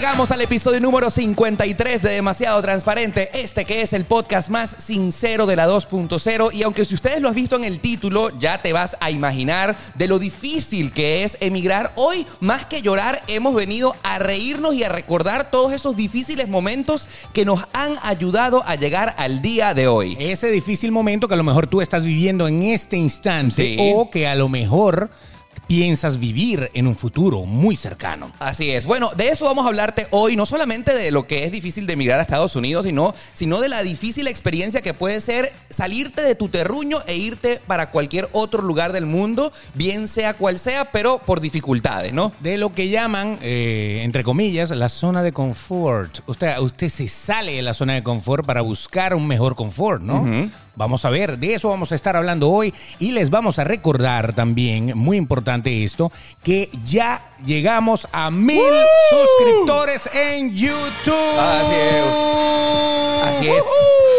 Llegamos al episodio número 53 de Demasiado Transparente, este que es el podcast más sincero de la 2.0 y aunque si ustedes lo has visto en el título, ya te vas a imaginar de lo difícil que es emigrar, hoy más que llorar hemos venido a reírnos y a recordar todos esos difíciles momentos que nos han ayudado a llegar al día de hoy. Ese difícil momento que a lo mejor tú estás viviendo en este instante Sí. o que a lo mejor piensas vivir en un futuro muy cercano. Así es. Bueno, de eso vamos a hablarte hoy, no solamente de lo que es difícil de emigrar a Estados Unidos, sino, sino de la difícil experiencia que puede ser salirte de tu terruño e irte para cualquier otro lugar del mundo, bien sea cual sea, pero por dificultades, ¿no? De lo que llaman, eh, entre comillas, la zona de confort. Usted, usted se sale de la zona de confort para buscar un mejor confort, ¿no? Vamos a ver, de eso vamos a estar hablando hoy y les vamos a recordar también, muy importante esto, que ya llegamos a mil suscriptores en YouTube. Así es. Así es.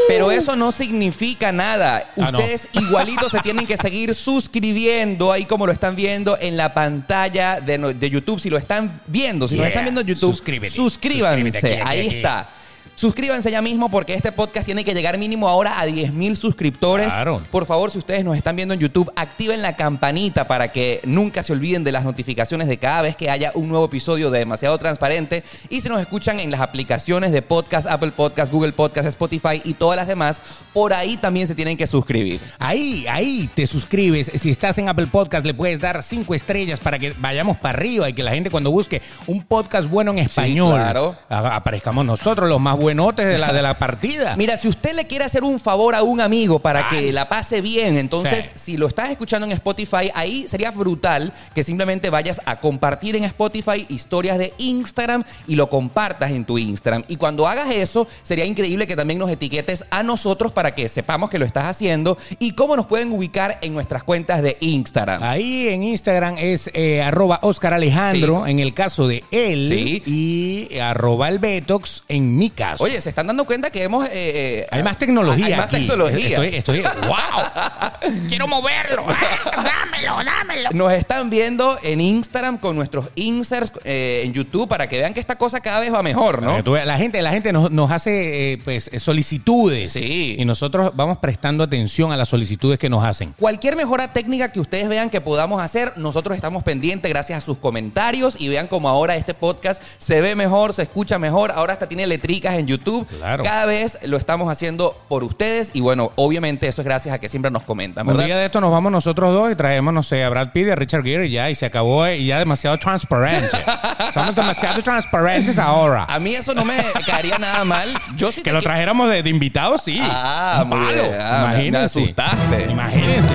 Pero eso no significa nada. Ah, no. Ustedes igualitos se tienen que seguir suscribiendo ahí como lo están viendo en la pantalla de, no- de YouTube. Si lo están viendo, si lo Yeah. están viendo en YouTube, Suscríbete. suscríbanse. Suscríbete aquí, aquí, ahí está. Suscríbanse ya mismo porque este podcast tiene que llegar mínimo ahora a 10 mil suscriptores. Claro. Por favor, si ustedes nos están viendo en YouTube, activen la campanita para que nunca se olviden de las notificaciones de cada vez que haya un nuevo episodio de Demasiado Transparente. Y si nos escuchan en las aplicaciones de podcast, Apple Podcast, Google Podcast, Spotify y todas las demás, por ahí también se tienen que suscribir. Ahí, ahí te suscribes. Si estás en Apple Podcast, le puedes dar cinco estrellas para que vayamos para arriba y que la gente cuando busque un podcast bueno en español, claro. aparezcamos nosotros los más buenotes de la, de la partida. Mira, si usted le quiere hacer un favor a un amigo para Ay. que la pase bien, entonces Sí. si lo estás escuchando en Spotify, ahí sería brutal que simplemente vayas a compartir en Spotify historias de Instagram y lo compartas en tu Instagram. Y cuando hagas eso, sería increíble que también nos etiquetes a nosotros para que sepamos que lo estás haciendo y cómo nos pueden ubicar en nuestras cuentas de Instagram. Ahí en Instagram es eh, arroba Oscar Alejandro, en el caso de él, Sí. y arroba el Betox en mi caso. Oye, se están dando cuenta que hemos... eh, eh, hay más tecnología. Hay más aquí. tecnología. Estoy, estoy, wow. Quiero moverlo. dámelo, dámelo. Nos están viendo en Instagram con nuestros inserts eh, en YouTube para que vean que esta cosa cada vez va mejor, Para ¿no? que tú veas, La gente, la gente nos, nos hace eh, pues, solicitudes. Sí. Y nosotros vamos prestando atención a las solicitudes que nos hacen. Cualquier mejora técnica que ustedes vean que podamos hacer, nosotros estamos pendientes gracias a sus comentarios y vean como ahora este podcast se ve mejor, se escucha mejor, ahora hasta tiene letricas en YouTube. Claro. Cada vez lo estamos haciendo por ustedes y bueno, obviamente eso es gracias a que siempre nos comentan, Un ¿verdad? día de esto nos vamos nosotros dos y traemos, no sé, a Brad Pitt y a Richard Gere y ya, y se acabó eh, y ya demasiado transparente. Somos demasiado transparentes ahora. A mí eso no me caería nada mal. Yo sí Que lo trajéramos de, de invitado, sí. Ah, Un bien. Ah, me Imagínense. asustaste. Imagínense.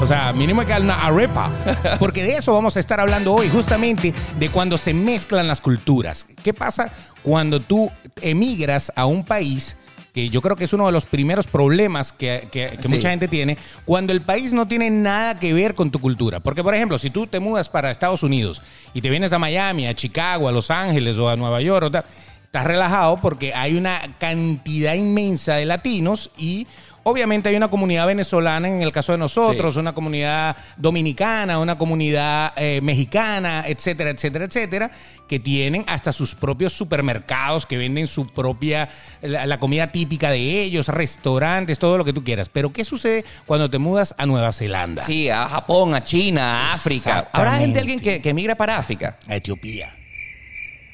O sea, mínimo que una arepa. Porque de eso vamos a estar hablando hoy, justamente de cuando se mezclan las culturas. ¿Qué pasa cuando tú emigras a un país? Que yo creo que es uno de los primeros problemas que, que- que Sí. mucha gente tiene, cuando el país no tiene nada que ver con tu cultura. Porque, por ejemplo, si tú te mudas para Estados Unidos y te vienes a Miami, a Chicago, a Los Ángeles o a Nueva York, o tal, estás relajado porque hay una cantidad inmensa de latinos y obviamente hay una comunidad venezolana en el caso de nosotros, Sí. una comunidad dominicana, una comunidad eh, mexicana, etcétera, etcétera, etcétera, que tienen hasta sus propios supermercados que venden su propia, la, la comida típica de ellos, restaurantes, todo lo que tú quieras. Pero ¿qué sucede cuando te mudas a Nueva Zelanda? Sí, a Japón, a China, a África. ¿Habrá gente, alguien que, que migra para África? A Etiopía.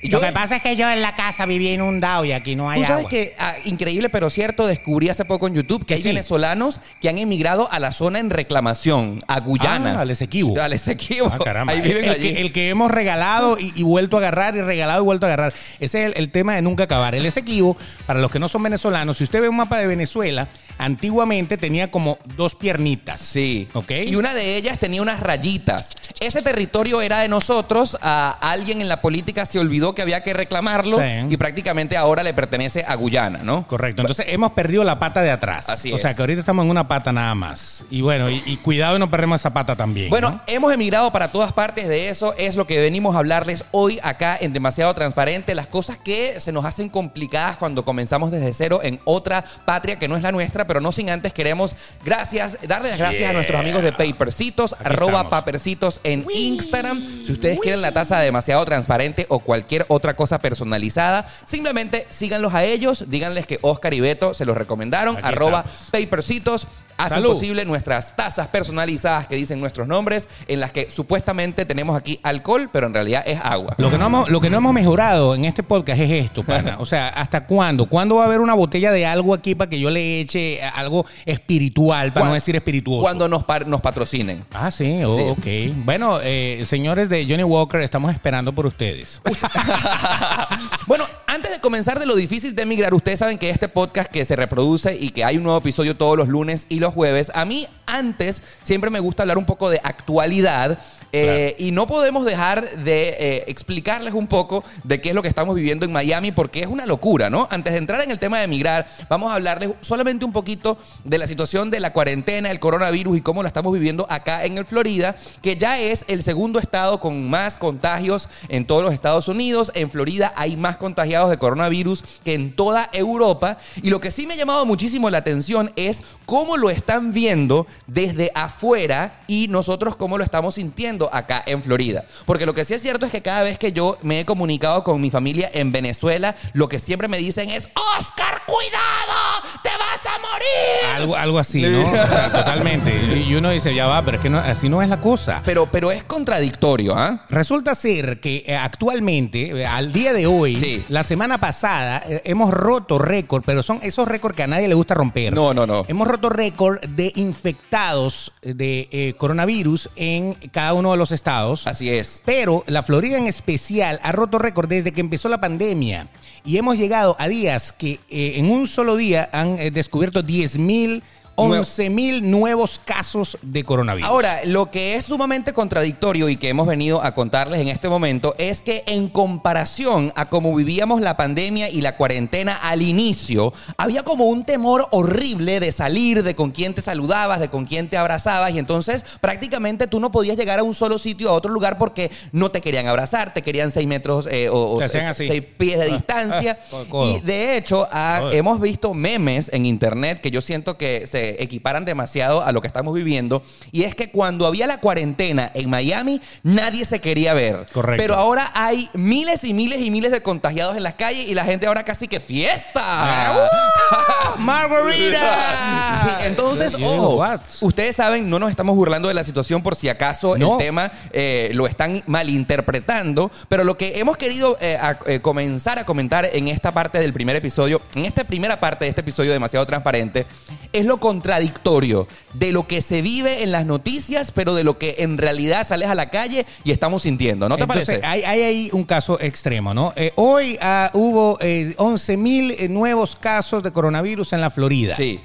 Y Lo yo- que pasa es que yo en la casa viví inundado y aquí no hay Tú sabes agua. que, ah, increíble pero cierto, descubrí hace poco en YouTube que hay Sí. venezolanos que han emigrado a la zona en reclamación, a Guyana. Ah, al Esequibo. Al Esequibo. Ah, caramba. Ahí viven el, allí. Que, el que hemos regalado y, y vuelto a agarrar y regalado y vuelto a agarrar. Ese es el, el tema de nunca acabar. El Esequibo, para los que no son venezolanos, si usted ve un mapa de Venezuela, antiguamente tenía como dos piernitas. Sí. ¿Ok? Y una de ellas tenía unas rayitas. Ese territorio era de nosotros. A alguien en la política se olvidó que había que reclamarlo Sí. y prácticamente ahora le pertenece a Guyana, ¿no? Correcto. Entonces hemos perdido la pata de atrás. Así o sea que ahorita estamos en una pata nada más. Y bueno, y, y cuidado y no perdemos esa pata también. Bueno, ¿no? hemos emigrado para todas partes de eso, es lo que venimos a hablarles hoy acá en Demasiado Transparente, las cosas que se nos hacen complicadas cuando comenzamos desde cero en otra patria que no es la nuestra, pero no sin antes queremos gracias, darle las gracias a nuestros amigos de Papercitos, arroba estamos. Papercitos en Instagram. Si ustedes quieren la taza de Demasiado Transparente o cualquier cualquier otra cosa personalizada. Simplemente síganlos a ellos, díganles que Oscar y Beto se los recomendaron, Aquí arroba estamos. papercitos. Hacen Salud. posible nuestras tazas personalizadas que dicen nuestros nombres, en las que supuestamente tenemos aquí alcohol, pero en realidad es agua. Lo que, no hemos, lo que no hemos mejorado en este podcast es esto, pana. O sea, ¿hasta cuándo? ¿Cuándo va a haber una botella de algo aquí para que yo le eche algo espiritual, para no decir espirituoso? Cuando nos, par- nos patrocinen. Ah, sí, oh, Sí. ok. Bueno, eh, señores de Johnny Walker, estamos esperando por ustedes. bueno, antes de comenzar de lo difícil de emigrar, ustedes saben que este podcast que se reproduce y que hay un nuevo episodio todos los lunes y los jueves, a mí antes siempre me gusta hablar un poco de actualidad eh, y no podemos dejar de eh, explicarles un poco de qué es lo que estamos viviendo en Miami porque es una locura, ¿no? Antes de entrar en el tema de emigrar, vamos a hablarles solamente un poquito de la situación de la cuarentena, el coronavirus y cómo la estamos viviendo acá en el Florida, que ya es el segundo estado con más contagios en todos los Estados Unidos. En Florida hay más contagiados de coronavirus que en toda Europa. Y lo que sí me ha llamado muchísimo la atención es cómo lo están viendo desde afuera y nosotros cómo lo estamos sintiendo acá en Florida. Porque lo que sí es cierto es que cada vez que yo me he comunicado con mi familia en Venezuela, lo que siempre me dicen es, Oscar, cuidado, te vas a morir. algo, algo así, ¿no? O sea, totalmente. Y uno dice, ya va, pero es que no- así no es la cosa. Pero, pero es contradictorio, ¿ah? Resulta ser que eh, actualmente, eh, al día de hoy, Sí. la semana pasada, eh, hemos roto récord, pero son esos récords que a nadie le gusta romper. No, no, no. Hemos roto récord de infectados de eh, coronavirus en cada uno de los estados. Así es. Pero la Florida en especial ha roto récord desde que empezó la pandemia. Y hemos llegado a días que eh, en un solo día han descubierto 10 mil, 11 mil nuevos casos de coronavirus. Ahora, lo que es sumamente contradictorio y que hemos venido a contarles en este momento es que en comparación a cómo vivíamos la pandemia y la cuarentena al inicio, había como un temor horrible de salir, de con quién te saludabas, de con quién te abrazabas y entonces prácticamente tú no podías llegar a un solo sitio, a otro lugar porque no te querían abrazar, te querían seis metros eh, o, seis, pies de Ah, distancia. ah, y de hecho, ah, hemos visto memes en internet que yo siento que se equiparan demasiado a lo que estamos viviendo. Y es que cuando había la cuarentena en Miami, nadie se quería ver. Correcto. Pero ahora hay miles y miles y miles de contagiados en las calles y la gente ahora casi que fiesta. ¡Margarita! Sí, entonces, ojo, ustedes saben, no nos estamos burlando de la situación por si acaso No. el tema eh, lo están malinterpretando, pero lo que hemos querido eh, a- eh, comenzar a comentar en esta parte del primer episodio, en esta primera parte de este episodio demasiado transparente, es lo contradictorio de lo que se vive en las noticias, pero de lo que en realidad sales a la calle y estamos sintiendo, ¿no te Entonces, parece? Hay, hay ahí un caso extremo, ¿no? Eh, hoy ah, hubo eh, 11 mil nuevos casos de coronavirus en la Florida. Sí.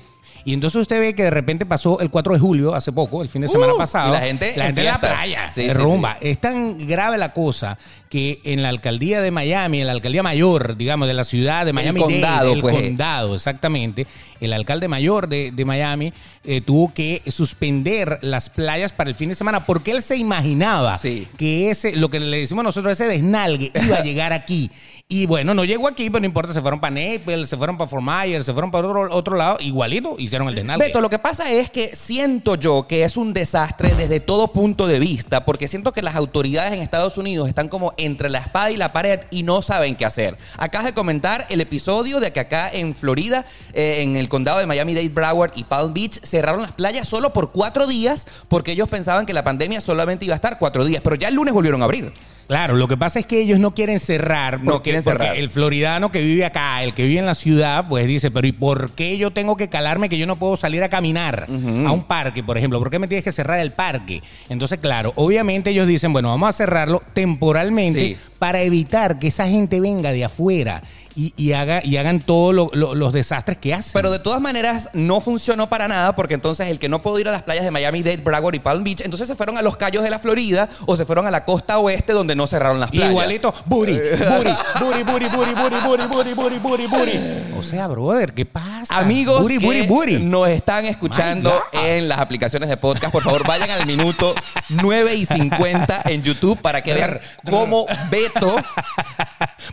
Y entonces usted ve que de repente pasó el 4 de julio, hace poco, el fin de semana Uh, pasado. y la gente la en gente en la playa, Sí, rumba. Es tan grave la cosa que en la alcaldía de Miami, en la alcaldía mayor, digamos, de la ciudad de Miami, condado, el pues. condado, exactamente, el alcalde mayor de, de Miami eh, tuvo que suspender las playas para el fin de semana porque él se imaginaba que ese, lo que le decimos nosotros, ese desnalgue iba a llegar aquí. Y bueno, no llegó aquí, pero no importa, se fueron para Naples, se fueron para Fort se fueron para otro, otro lado, igualito hicieron el desnalgue. Beto, lo que pasa es que siento yo que es un desastre desde todo punto de vista, porque siento que las autoridades en Estados Unidos están como entre la espada y la pared y no saben qué hacer. Acabas de comentar el episodio de que acá en Florida, eh, en el condado de Miami-Dade, Broward y Palm Beach, cerraron las playas solo por cuatro días porque ellos pensaban que la pandemia solamente iba a estar cuatro días, pero ya el lunes volvieron a abrir. Claro, lo que pasa es que ellos no quieren cerrar. Porque, No quieren porque cerrar. el floridano que vive acá, el que vive en la ciudad, pues dice, pero ¿y por qué yo tengo que calarme que yo no puedo salir a caminar a un parque, por ejemplo? ¿Por qué me tienes que cerrar el parque? Entonces, claro, obviamente ellos dicen, bueno, vamos a cerrarlo temporalmente Sí. para evitar que esa gente venga de afuera y, y haga, y hagan todos lo- lo- los desastres que hacen. Pero de todas maneras no funcionó para nada porque entonces el que no pudo ir a las playas de Miami Dade, Broward y Palm Beach, entonces se fueron a los callos de la Florida o se fueron a la costa oeste donde no cerraron las playas. Igualito, booty, booty, booty, booty, booty, booty, booty, booty, booty, booty, booty. O sea, brother, ¿qué pasa? Amigos booty, que booty, booty. nos están escuchando en las aplicaciones de podcast, por favor vayan al minuto 9 y 50 en YouTube para que vean cómo Beto,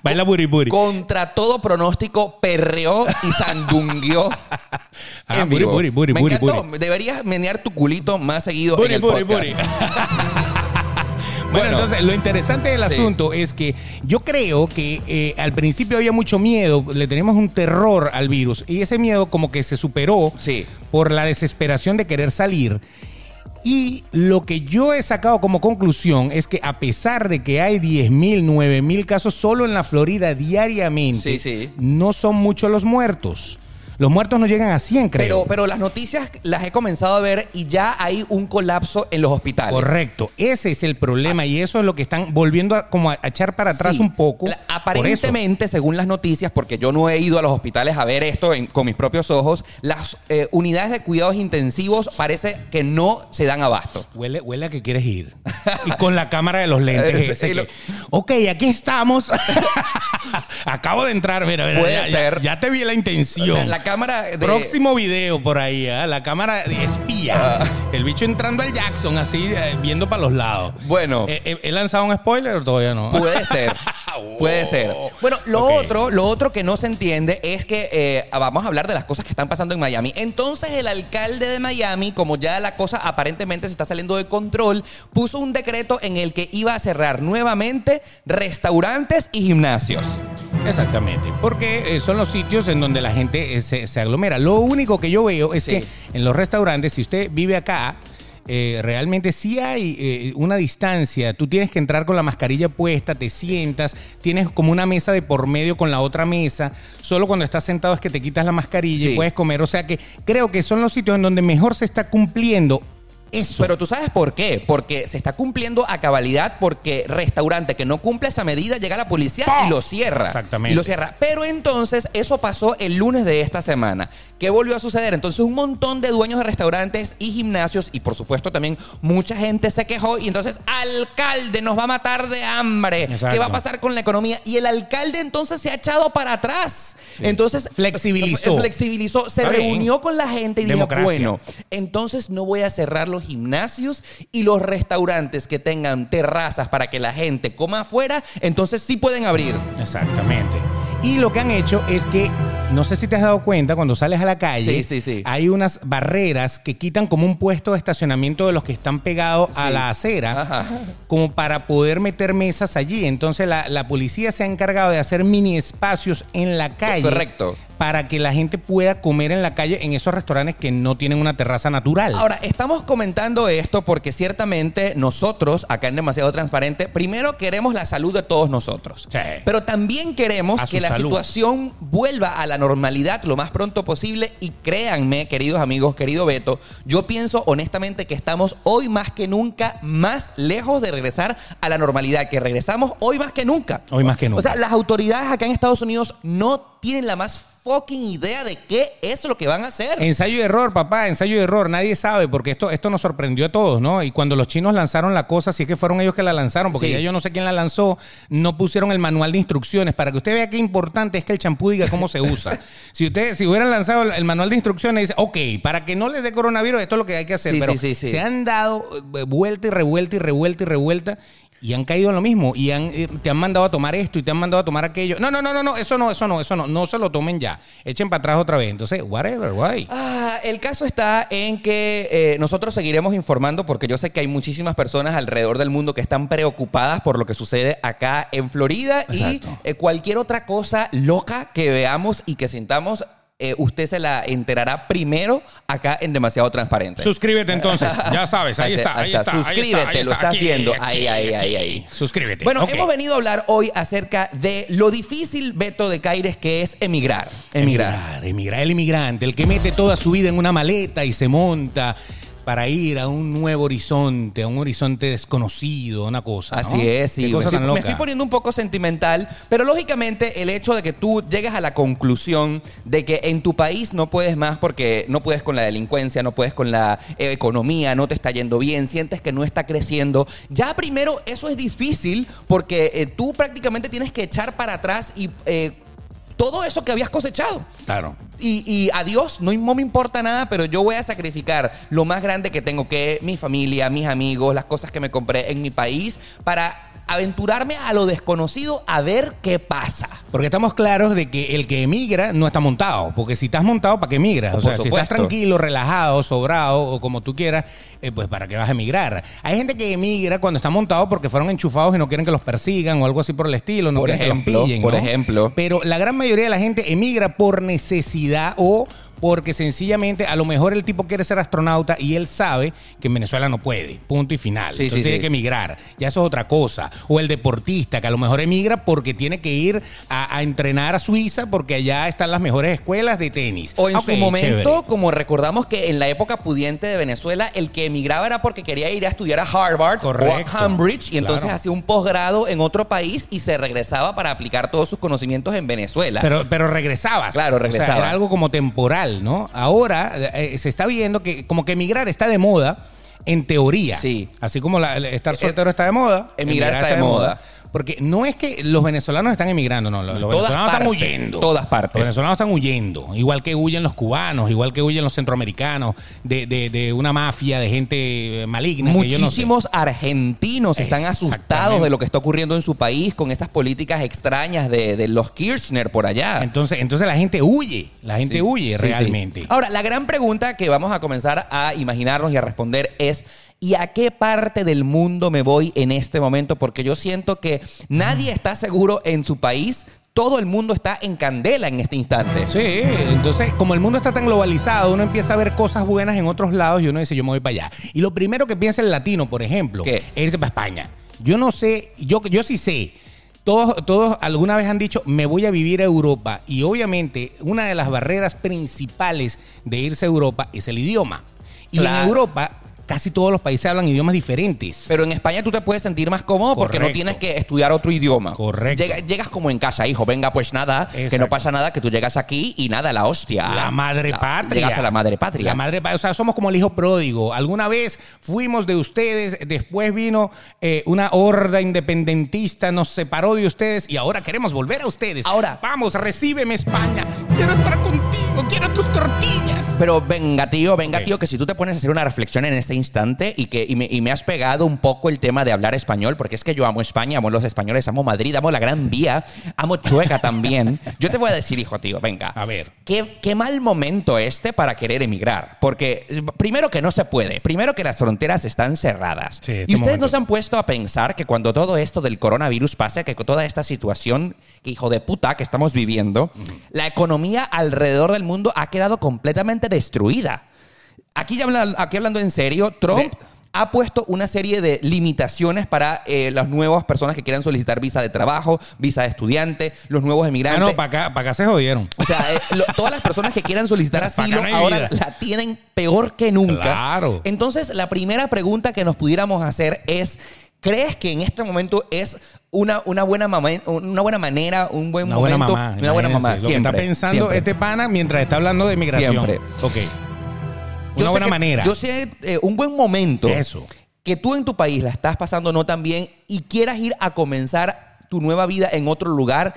Baila booty, booty. contra todo pronóstico, perreó y sandungueó Ah, en vivo. booty, Me encantó. Deberías menear tu culito más seguido en el podcast. Bueno, entonces lo interesante del Sí. asunto es que yo creo que eh, al principio había mucho miedo, le teníamos un terror al virus y ese miedo como que se superó Sí. por la desesperación de querer salir. Y lo que yo he sacado como conclusión es que a pesar de que hay 10.000, 9.000 casos solo en la Florida diariamente, Sí, sí. no son muchos los muertos. Los muertos no llegan a 100, creo. Pero, pero las noticias las he comenzado a ver y ya hay un colapso en los hospitales. Correcto, ese es el problema y eso es lo que están volviendo a, como a echar para atrás Sí. un poco. La- aparentemente, según las noticias, porque yo no he ido a los hospitales a ver esto en- con mis propios ojos, las eh, unidades de cuidados intensivos parece que no se dan abasto. Huele, huele a que quieres ir. Y con la cámara de los lentes. Ese lo- ok, aquí estamos. Acabo de entrar, mira, mira, Puede ya, ser. ya te vi la O intención. sea, la cámara de... Próximo video por ahí, ¿ah? la cámara de espía. Ah. El bicho entrando al Jackson, así, eh, viendo para los lados. Bueno. Eh, eh, ¿He lanzado un spoiler o todavía no? Puede ser. Puede ser. Bueno, lo otro, lo otro que no se entiende es que eh, vamos a hablar de las cosas que están pasando en Miami. Entonces, el alcalde de Miami, como ya la cosa aparentemente se está saliendo de control, puso un decreto en el que iba a cerrar nuevamente restaurantes y gimnasios. Exactamente, porque eh, son los sitios en donde la gente eh, se, se aglomera. Lo único que yo veo es Sí. que en los restaurantes, si usted vive acá, eh, realmente sí hay eh, una distancia. Tú tienes que entrar con la mascarilla puesta, te sientas, tienes como una mesa de por medio con la otra mesa. Solo cuando estás sentado es que te quitas la mascarilla Sí. y puedes comer. O sea que creo que son los sitios en donde mejor se está cumpliendo eso. Pero tú sabes por qué. Porque se está cumpliendo a cabalidad porque restaurante que no cumple esa medida llega la policía y lo cierra. Exactamente. Y lo cierra. Pero entonces eso pasó el lunes de esta semana. ¿Qué volvió a suceder? Entonces un montón de dueños de restaurantes y gimnasios y por supuesto también mucha gente se quejó y entonces alcalde nos va a matar de hambre. Exacto. ¿Qué va a pasar con la economía? Y el alcalde entonces se ha echado para atrás. Sí. Entonces Flexibilizó. Flexibilizó. Se Está bien. reunió con la gente y dijo, bueno, entonces no voy a cerrar los gimnasios y los restaurantes que tengan terrazas para que la gente coma afuera, entonces sí pueden abrir. Exactamente. Y lo que han hecho es que, no sé si te has dado cuenta, cuando sales a la calle, Sí, sí, sí. hay unas barreras que quitan como un puesto de estacionamiento de los que están pegados a la acera, Ajá. como para poder meter mesas allí. Entonces la, la policía se ha encargado de hacer mini espacios en la calle. Correcto. Para que la gente pueda comer en la calle en esos restaurantes que no tienen una terraza natural. Ahora, estamos comentando esto porque ciertamente nosotros, acá en Demasiado Transparente, primero queremos la salud de todos nosotros. Sí. Pero también queremos que la salud. situación vuelva a la normalidad lo más pronto posible. Y créanme, queridos amigos, querido Beto, yo pienso honestamente que estamos hoy más que nunca más lejos de regresar a la normalidad, que regresamos hoy más que nunca. Hoy más que nunca. O sea, las autoridades acá en Estados Unidos no tienen la más fucking idea de qué es lo que van a hacer. Ensayo y error, papá, ensayo y error. Nadie sabe porque esto, esto nos sorprendió a todos, ¿no? Y cuando los chinos lanzaron la cosa, si es que fueron ellos que la lanzaron, porque Sí. ya yo no sé quién la lanzó, no pusieron el manual de instrucciones para que usted vea qué importante es que el champú diga cómo se usa. si usted, si hubieran lanzado el, manual de instrucciones, dice, ok, para que no les dé coronavirus, esto es lo que hay que hacer. Sí, Pero sí, se han dado eh, vuelta y revuelta y revuelta y revuelta. Y han caído en lo mismo. Y han, eh, te han mandado a tomar esto y te han mandado a tomar aquello. No, no, no, no, no, eso no, eso no, eso no. No se lo tomen ya. Echen para atrás otra vez. Entonces, whatever, why? Ah, el caso está en que eh, nosotros seguiremos informando porque yo sé que hay muchísimas personas alrededor del mundo que están preocupadas por lo que sucede acá en Florida Exacto. y eh, cualquier otra cosa loca que veamos y que sintamos, eh, usted se la enterará primero acá en Demasiado Transparente. Suscríbete entonces, ya sabes, ahí Ahí está, ahí está. ahí Suscríbete, está, lo está, estás aquí, viendo. aquí, Ahí, ahí, ahí, ahí. Suscríbete. Bueno, hemos venido a hablar hoy acerca de lo difícil, Beto de Caires, que es emigrar. Emigrar. Emigrar, emigrar, el inmigrante, el que mete toda su vida en una maleta y se monta para ir a un nuevo horizonte, a un horizonte desconocido, una cosa. ¿no? Así es, sí. Me estoy poniendo un poco sentimental, pero lógicamente el hecho de que tú llegues a la conclusión de que en tu país no puedes más porque no puedes con la delincuencia, no puedes con la eh, economía, no te está yendo bien, sientes que no está creciendo, ya primero eso es difícil porque eh, tú prácticamente tienes que echar para atrás y... eh, todo eso que habías cosechado. Claro. Y, y adiós, no, me importa nada, pero yo voy a sacrificar lo más grande que tengo, que mi familia, mis amigos, las cosas que me compré en mi país, para aventurarme a lo desconocido a ver qué pasa. Porque estamos claros de que el que emigra no está montado. Porque si estás montado, ¿para qué emigras? O sea, si estás tranquilo, relajado, sobrado o como tú quieras, eh, pues ¿para qué vas a emigrar? Hay gente que emigra cuando está montado porque fueron enchufados y no quieren que los persigan o algo así por el estilo. No Por quieren que ejemplo, los pillen, por ¿no? ejemplo. Pero la gran mayoría de la gente emigra por necesidad o porque sencillamente a lo mejor el tipo quiere ser astronauta y él sabe que en Venezuela no puede. Punto y final. Sí, Entonces sí, tiene sí. que emigrar. Ya eso es otra cosa. O el deportista que a lo mejor emigra porque tiene que ir a, a entrenar a Suiza porque allá están las mejores escuelas de tenis. O en Ok, su momento, chévere. como recordamos que en la época pudiente de Venezuela, el que emigraba era porque quería ir a estudiar a Harvard Correcto. o a Cambridge y entonces Claro. hacía un posgrado en otro país y se regresaba para aplicar todos sus conocimientos en Venezuela. Pero, pero regresabas. Claro, O sea, regresaba. era algo como temporal, ¿no? Ahora eh, se está viendo que como que emigrar está de moda, en teoría. Sí. Así como la- estar Eh, soltero está de moda. emigrar está de moda. Porque no es que los venezolanos están emigrando, no. Los, los venezolanos están huyendo. todas partes. Los venezolanos están huyendo. Igual que huyen los cubanos, igual que huyen los centroamericanos de, de- de una mafia de gente maligna. que yo no sé. Muchísimos argentinos están asustados de lo que está ocurriendo en su país con estas políticas extrañas de, de los Kirchner por allá. Entonces, entonces la gente huye. La gente Sí, huye sí, sí. realmente. Ahora, la gran pregunta que vamos a comenzar a imaginarnos y a responder es. ¿Y a qué parte del mundo me voy en este momento? Porque yo siento que nadie está seguro en su país. Todo el mundo está en candela en este instante. Sí, entonces como el mundo está tan globalizado, uno empieza a ver cosas buenas en otros lados y uno dice, yo me voy para allá. Y lo primero que piensa el latino, por ejemplo, ¿Qué? es irse para España. Yo no sé, yo, yo sí sé. Todos, todos alguna vez han dicho, me voy a vivir a Europa. Y obviamente una de las barreras principales de irse a Europa es el idioma. Y Claro. en Europa casi todos los países hablan idiomas diferentes. Pero en España tú te puedes sentir más cómodo porque no tienes que estudiar otro idioma. Correcto. Llega- llegas como en casa, hijo. Venga, pues nada, que no pasa nada, que tú llegas aquí y nada, la hostia. La madre La- patria. Llegas a la madre patria. La madre patria. O sea, somos como el hijo pródigo. Alguna vez fuimos de ustedes, después vino eh, una horda independentista, nos separó de ustedes y ahora queremos volver a ustedes. Ahora. Vamos, recíbeme España. Quiero estar contigo, quiero tus tortillas. Pero venga, tío, venga, tío, que si tú te pones a hacer una reflexión en este instante y que y me, y me has pegado un poco el tema de hablar español, porque es que yo amo España, amo los españoles, amo Madrid, amo la Gran Vía, amo Chueca también. Yo te voy a decir, hijo, tío, venga. A ver. Qué, qué mal momento este para querer emigrar. Porque eh, primero que no se puede, primero que las fronteras están cerradas. Sí, este y ustedes momento. no se han puesto a pensar que cuando todo esto del coronavirus pase, que toda esta situación, que hijo de puta, que estamos viviendo, la economía alrededor del mundo ha quedado completamente destruida. Aquí, ya aquí hablando en serio, Trump ha puesto una serie de limitaciones para eh, las nuevas personas que quieran solicitar visa de trabajo, visa de estudiante, los nuevos Ah, emigrantes. no, para acá, para acá se jodieron. O sea, eh, lo- todas las personas que quieran solicitar asilo no ahora vida. la tienen peor que nunca. Claro. Entonces, la primera pregunta que nos pudiéramos hacer es, ¿crees que en este momento es una, una, buena, mama- una buena manera, un buen Una buena mamá. una buena mamá, Lo siempre. que está pensando siempre. este pana mientras está hablando de migración. Siempre. Ok. Una buena manera. Yo sé eh, un buen momento. Eso. Que tú en tu país la estás pasando no tan bien y quieras ir a comenzar tu nueva vida en otro lugar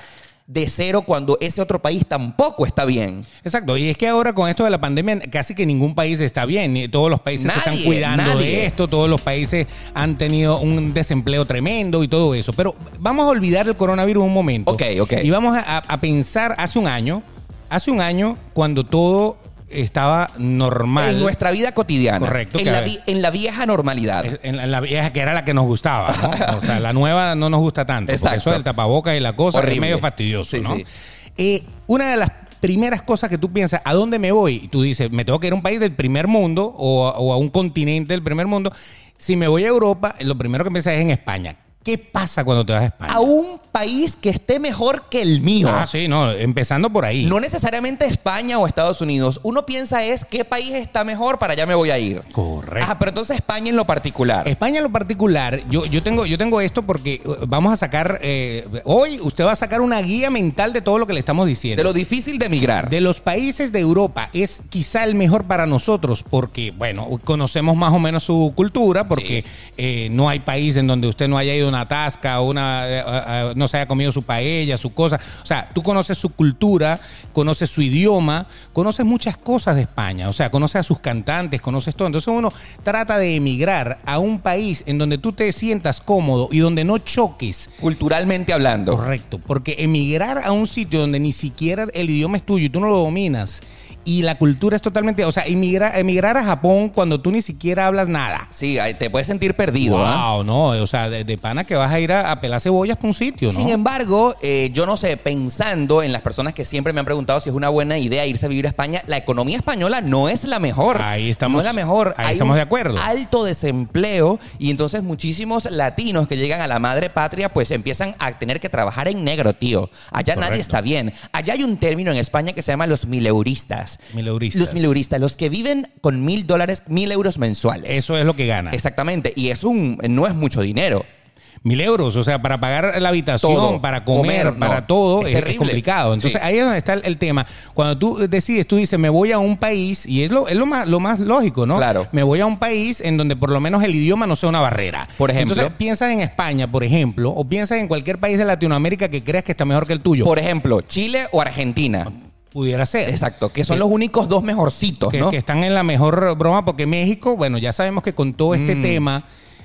de cero cuando ese otro país tampoco está bien. Exacto, y es que ahora con esto de la pandemia casi que ningún país está bien, todos los países se están cuidando nadie. de esto, todos los países han tenido un desempleo tremendo y todo eso, pero vamos a olvidar el coronavirus un momento. Ok, ok. Y vamos a pensar hace un año, hace un año cuando todo estaba normal. En nuestra vida cotidiana. Correcto, En la, vi- en la vieja normalidad. En la, en la vieja que era la que nos gustaba, ¿no? O sea, la nueva no nos gusta tanto. Porque Exacto. eso del tapaboca y la cosa Horrible. es medio fastidioso, Sí, ¿no? sí. Eh, una de las primeras cosas que tú piensas, ¿a dónde me voy? Y tú dices, me tengo que ir a un país del primer mundo o, a- o a un continente del primer mundo. Si me voy a Europa, lo primero que piensas es en España. ¿Qué pasa cuando te vas a España? A un país que esté mejor que el mío. Ah, sí, no, empezando por ahí. No necesariamente España o Estados Unidos. Uno piensa es qué país está mejor para allá me voy a ir. Correcto. Ah, pero entonces España en lo particular. España en lo particular, yo, yo, tengo, yo tengo esto porque eh, vamos a sacar, eh, hoy usted va a sacar una guía mental de todo lo que le estamos diciendo. de lo difícil de emigrar. De los países de Europa es quizá el mejor para nosotros porque, bueno, conocemos más o menos su cultura, porque eh, no hay país en donde usted no haya ido una tasca, una, eh, eh, eh, no se haya comido su paella, su cosa. O sea, tú conoces su cultura, conoces su idioma, conoces muchas cosas de España. O sea, conoces a sus cantantes, conoces todo. Entonces uno trata de emigrar a un país en donde tú te sientas cómodo y donde no choques. Culturalmente hablando. Correcto, porque emigrar a un sitio donde ni siquiera el idioma es tuyo y tú no lo dominas y la cultura es totalmente, o sea, emigrar, emigrar a Japón cuando tú ni siquiera hablas nada. Sí, te puedes sentir perdido. ¿ah? Wow, no, o sea, de, de pana que vas a ir a, a pelar cebollas para un sitio, ¿no? Sin embargo, eh, yo no sé, pensando en las personas que siempre me han preguntado si es una buena idea irse a vivir a España, la economía española no es la mejor. Ahí estamos- No es la mejor. ahí Hay estamos de acuerdo. Alto desempleo y entonces muchísimos latinos que llegan a la madre patria pues empiezan a tener que trabajar en negro, tío. Allá nadie está bien. Allá hay un término en España que se llama los mileuristas. Mileuristas. Los mileuristas, los que viven con mil dólares, mil euros mensuales. Eso es lo que gana. Exactamente. Y es un, no es mucho dinero. Mil euros, o sea, para pagar la habitación, Todo. para comer, Comer, no. para todo, Es es, es terrible. complicado. Entonces Sí. ahí es donde está el, el tema. Cuando tú decides, tú dices, me voy a un país, y es lo, es lo, más, lo más lógico, ¿no? Claro. Me voy a un país en donde por lo menos el idioma no sea una barrera. Por ejemplo. Entonces piensas en España, por ejemplo, o piensas en cualquier país de Latinoamérica que creas que está mejor que el tuyo. Por ejemplo, Chile o Argentina. Pudiera ser. Exacto, que son los únicos dos mejorcitos, que, ¿no? que están en la mejor broma, porque México, bueno, ya sabemos que con todo este Mm. tema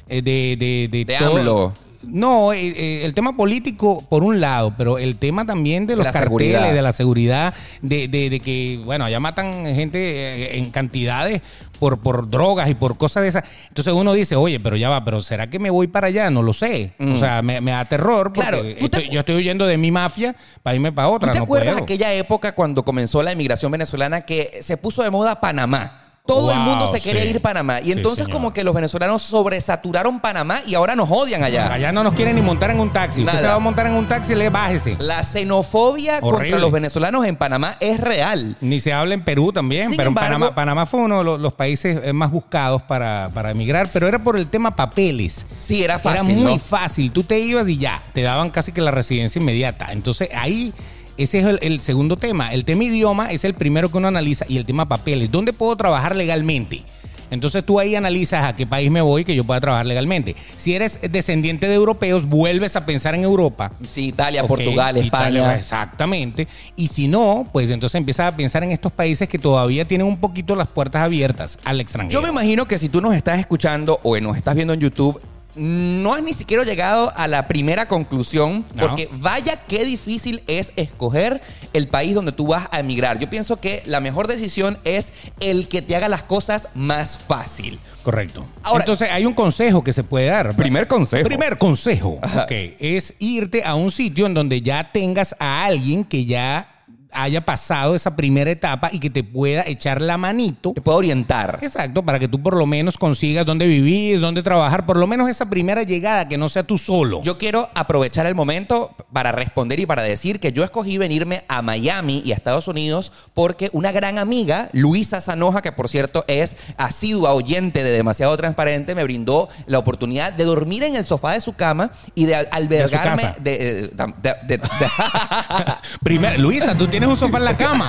eh, de, de, de, De todo- AMLO. No, eh, eh, el tema político por un lado, pero el tema también de los La carteles, seguridad. de la seguridad, de, de- de que, bueno, allá matan gente eh, en cantidades por, por drogas y por cosas de esas. Entonces uno dice, oye, pero ya va, pero ¿será que me voy para allá? No lo sé. O sea, me, me da terror porque Mm. Claro, ¿tú te estoy- yo estoy huyendo de mi mafia para irme para ¿Tú otra. te no acuerdas puedo. aquella época cuando comenzó la inmigración venezolana que se puso de moda Panamá? Todo el mundo se quería sí. ir a Panamá. Y entonces como que los venezolanos sobresaturaron Panamá y ahora nos odian allá. Allá no nos quieren ni montar en un taxi. Usted Nada. se va a montar en un taxi, le bájese. La xenofobia contra los venezolanos en Panamá es real. Ni se habla en Perú también, Sin pero en Panamá, Panamá fue uno de los, los países eh, más buscados para, para emigrar, pero era por el tema papeles. Sí, era fácil, Era muy ¿no? fácil. Tú te ibas y ya, te daban casi que la residencia inmediata. Entonces ahí, ese es el, el segundo tema. El tema idioma es el primero que uno analiza y el tema papeles. ¿Dónde puedo trabajar legalmente? Entonces tú ahí analizas a qué país me voy que yo pueda trabajar legalmente. Si eres descendiente de europeos, vuelves a pensar en Europa. Sí, Italia, Portugal, Italia, España. exactamente. Y si no, pues entonces empiezas a pensar en estos países que todavía tienen un poquito las puertas abiertas al extranjero. Yo me imagino que si tú nos estás escuchando o nos estás viendo en YouTube, no has ni siquiera llegado a la primera conclusión, No. porque vaya qué difícil es escoger el país donde tú vas a emigrar. Yo pienso que la mejor decisión es el que te haga las cosas más fácil. Correcto. Ahora- entonces hay un consejo que se puede dar. Primer consejo. Primer consejo, Ajá. ok, es irte a un sitio en donde ya tengas a alguien que ya haya pasado esa primera etapa y que te pueda echar la manito. Te puedo orientar. Exacto, para que tú por lo menos consigas dónde vivir, dónde trabajar, por lo menos esa primera llegada, que no sea tú solo. Yo quiero aprovechar el momento para responder y para decir que yo escogí venirme a Miami y a Estados Unidos porque una gran amiga, Luisa Sanoja, que por cierto es asidua oyente de Demasiado Transparente, me brindó la oportunidad de dormir en el sofá de su cama y de al- albergarme de, eh, de- de- de- Primero, Luisa, tú tienes un sofá en la cama.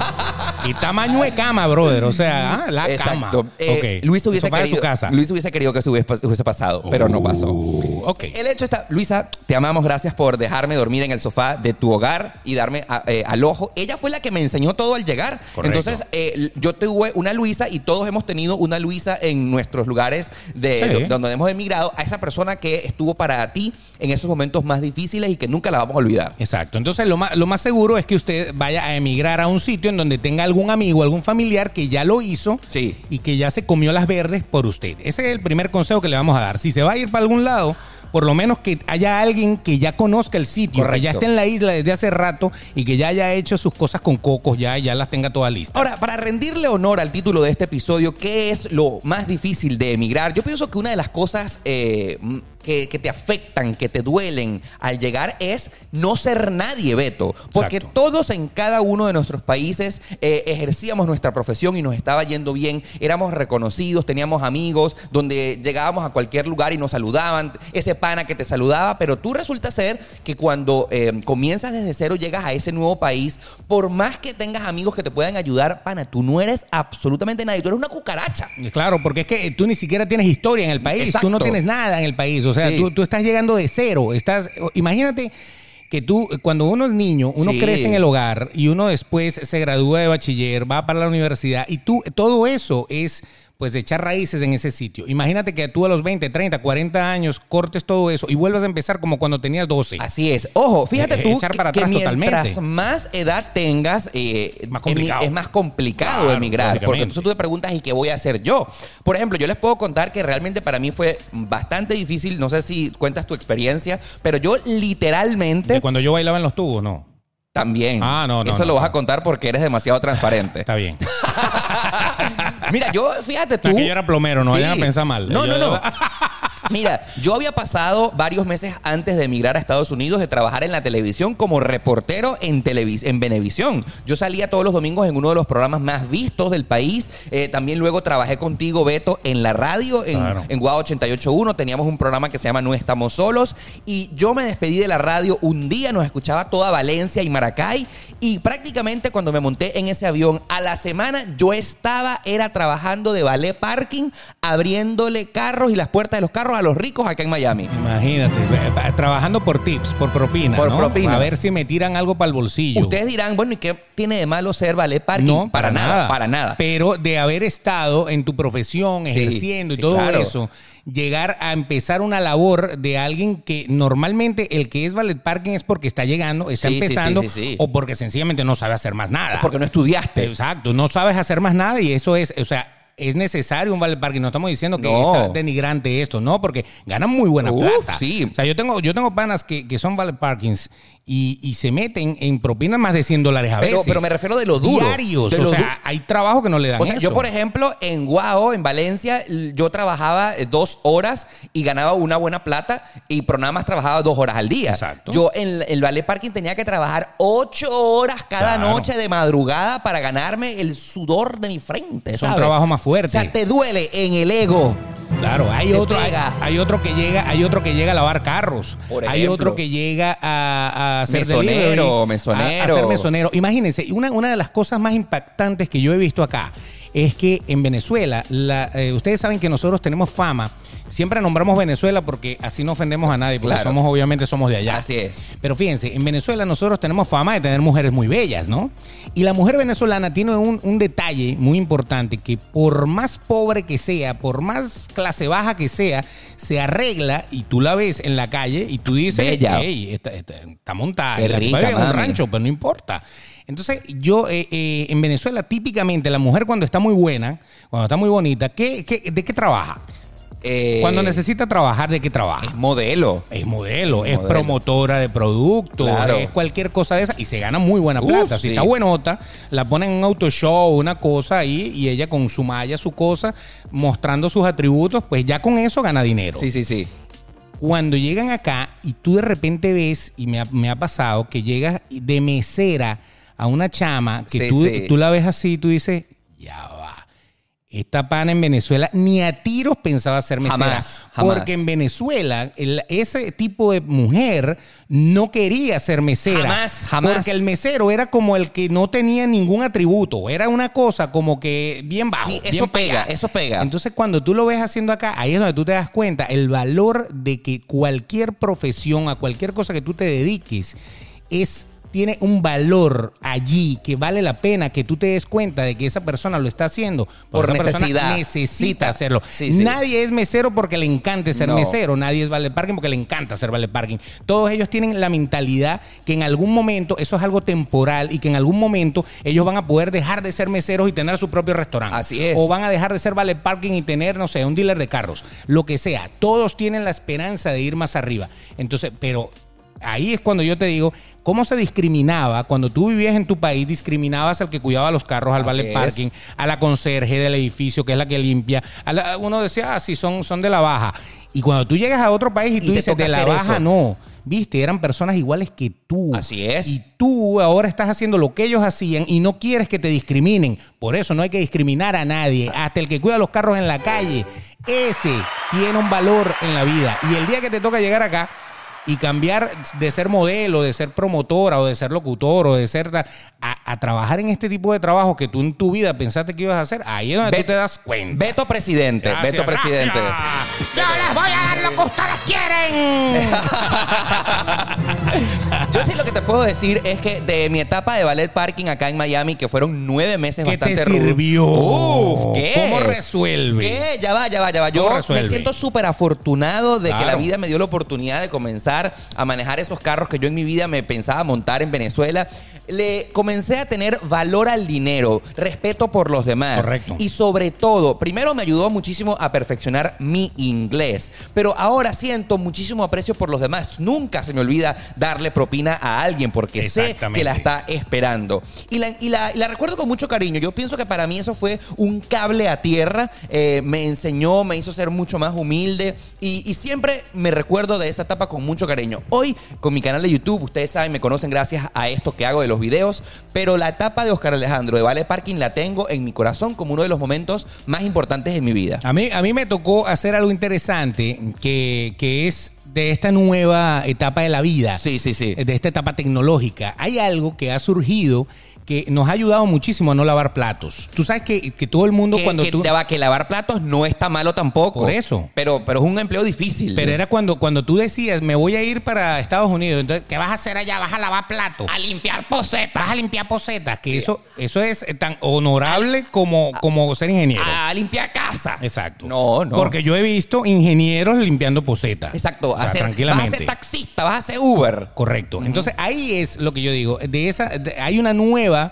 ¿Qué tamaño de cama, brother? O sea, ah, la cama. Eh, El hubiese querido, su casa. Luisa hubiese querido que eso hubiese, pasado, pero no pasó. Uh. El hecho está, Luisa, te amamos, gracias por dejarme dormir en el sofá de tu hogar y darme a- eh, al ojo. Ella fue la que me enseñó todo al llegar. Correcto. Entonces, eh, yo tuve una Luisa y todos hemos tenido una Luisa en nuestros lugares de, Sí. donde hemos emigrado, a esa persona que estuvo para ti en esos momentos más difíciles y que nunca la vamos a olvidar. Exacto. Entonces, lo más, lo más seguro es que usted vaya a emigrar a un sitio en donde tenga algún amigo, algún familiar que ya lo hizo Sí. y que ya se comió las verdes por usted. Ese es el primer consejo que le vamos a dar. Si se va a ir para algún lado, por lo menos que haya alguien que ya conozca el sitio, que ya esté en la isla desde hace rato y que ya haya hecho sus cosas con cocos, ya, ya las tenga todas listas. Ahora, para rendirle honor al título de este episodio, ¿qué es lo más difícil de emigrar? Yo pienso que una de las cosas eh, que, que te afectan, que te duelen al llegar es no ser nadie, Beto. Porque Exacto. todos en cada uno de nuestros países eh, ejercíamos nuestra profesión y nos estaba yendo bien, éramos reconocidos, teníamos amigos, donde llegábamos a cualquier lugar y nos saludaban, ese pana que te saludaba, pero tú resulta ser que cuando eh, comienzas desde cero, llegas a ese nuevo país, por más que tengas amigos que te puedan ayudar, pana, tú no eres absolutamente nadie, tú eres una cucaracha. Claro, porque es que tú ni siquiera tienes historia en el país, tú no tienes nada en el país. O sea, Sí. tú, tú estás llegando de cero. Estás, imagínate que tú, cuando uno es niño, uno Sí. crece en el hogar y uno después se gradúa de bachiller, va para la universidad y tú, todo eso es pues echar raíces en ese sitio. Imagínate que tú a los 20, 30, 40 años cortes todo eso y vuelvas a empezar como cuando tenías 12. Así es. Ojo, fíjate Eh, tú echar para que atrás mientras totalmente. más edad tengas, eh, Más complicado. es más complicado Claro, emigrar. Porque entonces tú te preguntas, ¿y qué voy a hacer yo? Por ejemplo, yo les puedo contar que realmente para mí fue bastante difícil. No sé si cuentas tu experiencia, pero yo literalmente De cuando yo bailaba en los tubos, no. también. Ah, no, no, Eso no, lo vas a contar porque eres demasiado transparente. Está bien. Mira, yo, fíjate tú. No, que yo era plomero, no vayan a pensar mal. No, Yo- no, no. Mira, yo había pasado varios meses antes de emigrar a Estados Unidos de trabajar en la televisión como reportero en, televis en Venevisión. Yo salía todos los domingos en uno de los programas más vistos del país. Eh, también luego trabajé contigo, Beto, en la radio, en, Claro. en Guau 881. Teníamos un programa que se llama No Estamos Solos. Y yo me despedí de la radio un día, nos escuchaba toda Valencia y Maracay. Y prácticamente cuando me monté en ese avión, a la semana yo estaba, era trabajando de ballet parking, abriéndole carros y las puertas de los carros a los ricos acá en Miami. Imagínate, trabajando por tips, por propina. Por ¿no? propina. A ver si me tiran algo para el bolsillo. Ustedes dirán, bueno, ¿y qué tiene de malo ser ballet parking? No, para, nada, para nada. Pero de haber estado en tu profesión, Sí, ejerciendo y sí, todo claro. eso, llegar a empezar una labor de alguien que normalmente el que es ballet parking es porque está llegando, está Sí, empezando sí, sí, sí. o porque sencillamente no sabe hacer más nada. Porque no estudiaste. Exacto, no sabes hacer más nada y eso es, o sea, es necesario un ballet parking. No estamos diciendo que No. está denigrante esto, no, porque ganan muy buena Uf, plata. sí. O sea, yo tengo, yo tengo panas que, que son ballet parkings y, y se meten en propinas más de 100 dólares a Pero- veces. pero me refiero de lo duro. Diarios. O sea, du- hay trabajo que no le dan O sea, eso. yo, por ejemplo, en Guao, en Valencia, yo trabajaba eh, dos horas y ganaba una buena plata y por nada más trabajaba dos horas al día. Exacto. Yo en el- ballet parking tenía que trabajar ocho horas cada Claro. noche de madrugada para ganarme el sudor de mi frente. Es un trabajo más fuerte. O sea, te duele en el ego. Claro, hay otro, hay, otro que llega, hay otro que llega a lavar carros, Por hay otro que llega a, a hacer Mesonero, delivery, mesonero. a, a ser mesonero. Imagínense, una, una de las cosas más impactantes que yo he visto acá es que en Venezuela, la- eh, ustedes saben que nosotros tenemos fama, siempre nombramos Venezuela porque así no ofendemos a nadie, porque Claro. somos obviamente somos de allá. Así es. Pero fíjense, en Venezuela nosotros tenemos fama de tener mujeres muy bellas, ¿no? Y la mujer venezolana tiene un, un detalle muy importante, que por más pobre que sea, por más clase baja que sea, se arregla y tú la ves en la calle y tú dices, Bella. hey, está, está- está montada, Qué la rica, un rancho, pero no importa. Entonces, yo eh, eh, en Venezuela, típicamente, la mujer cuando está muy buena, cuando está muy bonita, ¿qué, qué- de qué trabaja? Eh, Cuando necesita trabajar, ¿de qué trabaja? Es modelo. Es modelo, es Modelo. promotora de productos, Claro. es cualquier cosa de esa y se gana muy buena Uf, plata. Si sí. está buenota, la ponen en un auto show, una cosa ahí, y ella con su malla, su cosa, mostrando sus atributos, pues ya con eso gana dinero. Sí, sí, sí. Cuando llegan acá y tú de repente ves, y me ha, me ha pasado, que llegas de mesera a una chama que Sí, tú, sí. tú la ves así y tú dices, ya va. Esta pana en Venezuela ni a tiros pensaba ser mesera. Jamás, jamás. Porque en Venezuela el- ese tipo de mujer no quería ser mesera. Jamás, jamás. Porque el mesero era como el que no tenía ningún atributo. Era una cosa como que bien bajo. Sí, bien eso pega, eso pega. Entonces, cuando tú lo ves haciendo acá, ahí es donde tú te das cuenta el valor de que cualquier profesión, a cualquier cosa que tú te dediques, es tiene un valor allí que vale la pena que tú te des cuenta de que esa persona lo está haciendo Por esa persona necesidad. necesita hacerlo. sí, sí. Nadie es mesero porque le encante ser No. mesero, nadie es valet parking porque le encanta ser valet parking. Todos ellos tienen la mentalidad que en algún momento eso es algo temporal y que en algún momento ellos van a poder dejar de ser meseros y tener su propio restaurante. Así es. O van a dejar de ser valet parking y tener, no sé, un dealer de carros. Lo que sea. Todos tienen la esperanza de ir más arriba. Entonces, pero ahí es cuando yo te digo, ¿cómo se discriminaba? Cuando tú vivías en tu país, discriminabas al que cuidaba los carros, al Así valet es. parking, a la conserje del edificio, que es la que limpia. A la- uno decía, ah, sí, son, son de la baja. Y cuando tú llegas a otro país y Y tú dices, de la baja, eso. no. Viste, eran personas iguales que tú. Así es. Y tú ahora estás haciendo lo que ellos hacían y no quieres que te discriminen. Por eso no hay que discriminar a nadie. Hasta el que cuida los carros en la calle. Ese tiene un valor en la vida. Y el día que te toca llegar acá, y cambiar de ser modelo, de ser promotora o de ser locutor o de ser a, a trabajar en este tipo de trabajo que tú en tu vida pensaste que ibas a hacer, ahí es donde tú te das cuenta. Beto presidente, Gracias, Beto presidente. Yo les voy a dar lo que ustedes quieren. Yo sí lo que te puedo decir es que de mi etapa de ballet parking acá en Miami, que fueron nueve meses ¿Qué te bastante rudos. sirvió? Uf, ¿qué? ¿Cómo resuelve? ¿Qué? Ya va, ya va, ya va. Yo ¿Cómo me siento súper afortunado de que la vida me dio la oportunidad de comenzar a manejar esos carros que yo en mi vida me pensaba montar en Venezuela. Le comencé a tener valor al dinero, respeto por los demás. Correcto. Y sobre todo, primero me ayudó muchísimo a perfeccionar mi inglés, pero ahora siento muchísimo aprecio por los demás. Nunca se me olvida darle propina a alguien porque sé que la está esperando. Y la, y la- y la recuerdo con mucho cariño. Yo pienso que para mí eso fue un cable a tierra. Eh, me enseñó, me hizo ser mucho más humilde y, y siempre me recuerdo de esa etapa con mucho cariño. Hoy, con mi canal de YouTube, ustedes saben, me conocen gracias a esto que hago de los videos, pero la etapa de Oscar Alejandro de Vale Parking la tengo en mi corazón como uno de los momentos más importantes de mi vida. A mí, a mí me tocó hacer algo interesante que, que es de esta nueva etapa de la vida. Sí, sí, sí. De esta etapa tecnológica. Hay algo que ha surgido que nos ha ayudado muchísimo a no lavar platos. Tú sabes que, que todo el mundo Que, cuando que tú... que lavar platos no está malo tampoco. Por eso. Pero, pero es un empleo difícil. Pero era cuando, cuando tú decías, me voy a ir para Estados Unidos, entonces, ¿Qué vas a hacer allá? ¿Vas a lavar platos? a limpiar posetas. ¿Vas a limpiar posetas? que eso, eso es tan honorable como, como ser ingeniero. A limpiar casa. Exacto. No, no. Porque yo he visto ingenieros limpiando posetas. Exacto. O sea, hacer- Vas a tranquilamente. ser taxista, vas a ser Uber. Correcto. Entonces ahí es lo que yo digo. De esa, de- hay una nueva nada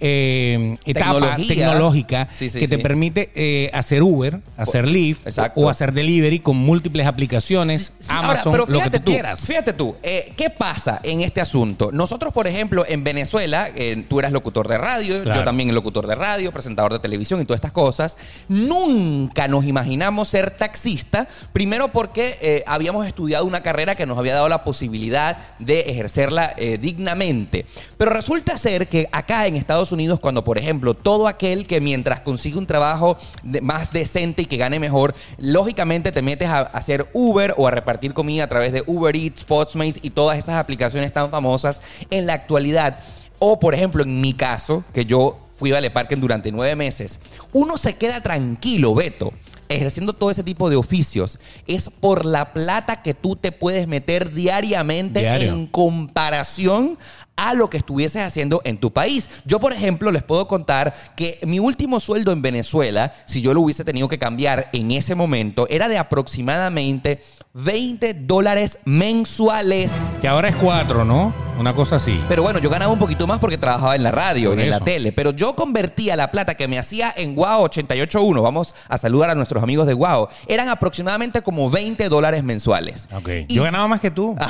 eh, etapa tecnológica Sí, sí, que te permite eh, hacer Uber, hacer Lyft Exacto. o hacer delivery con múltiples aplicaciones, Amazon, ahora, pero lo que fíjate tú, tú, quieras. Fíjate tú, eh, ¿qué pasa en este asunto? Nosotros, por ejemplo, en Venezuela, tú eras locutor de radio, Claro. yo también locutor de radio, presentador de televisión y todas estas cosas. Nunca nos imaginamos ser taxista, primero porque habíamos estudiado una carrera que nos había dado la posibilidad de ejercerla dignamente. Pero resulta ser que acá en Estados Unidos, cuando, por ejemplo, todo aquel que mientras consigue un trabajo más decente y que gane mejor, lógicamente te metes a, hacer Uber o a repartir comida a través de Uber Eats, Postmates y todas esas aplicaciones tan famosas en la actualidad. O, por ejemplo, en mi caso, que yo fui a Parken durante nueve meses, uno se queda tranquilo, Beto, ejerciendo todo ese tipo de oficios. Es por la plata que tú te puedes meter diariamente Diario. en comparación a lo que estuvieses haciendo en tu país. Yo, por ejemplo, les puedo contar que mi último sueldo en Venezuela, si yo lo hubiese tenido que cambiar en ese momento, era de aproximadamente 20 dólares mensuales. Que ahora es cuatro, ¿no? Una cosa así. Pero bueno, yo ganaba un poquito más porque trabajaba en la radio, Por en la tele. Pero yo convertía la plata que me hacía en Guau 881, vamos a saludar a nuestros amigos de Guau, eran aproximadamente como 20 dólares mensuales. Ok. Y- Yo ganaba más que tú.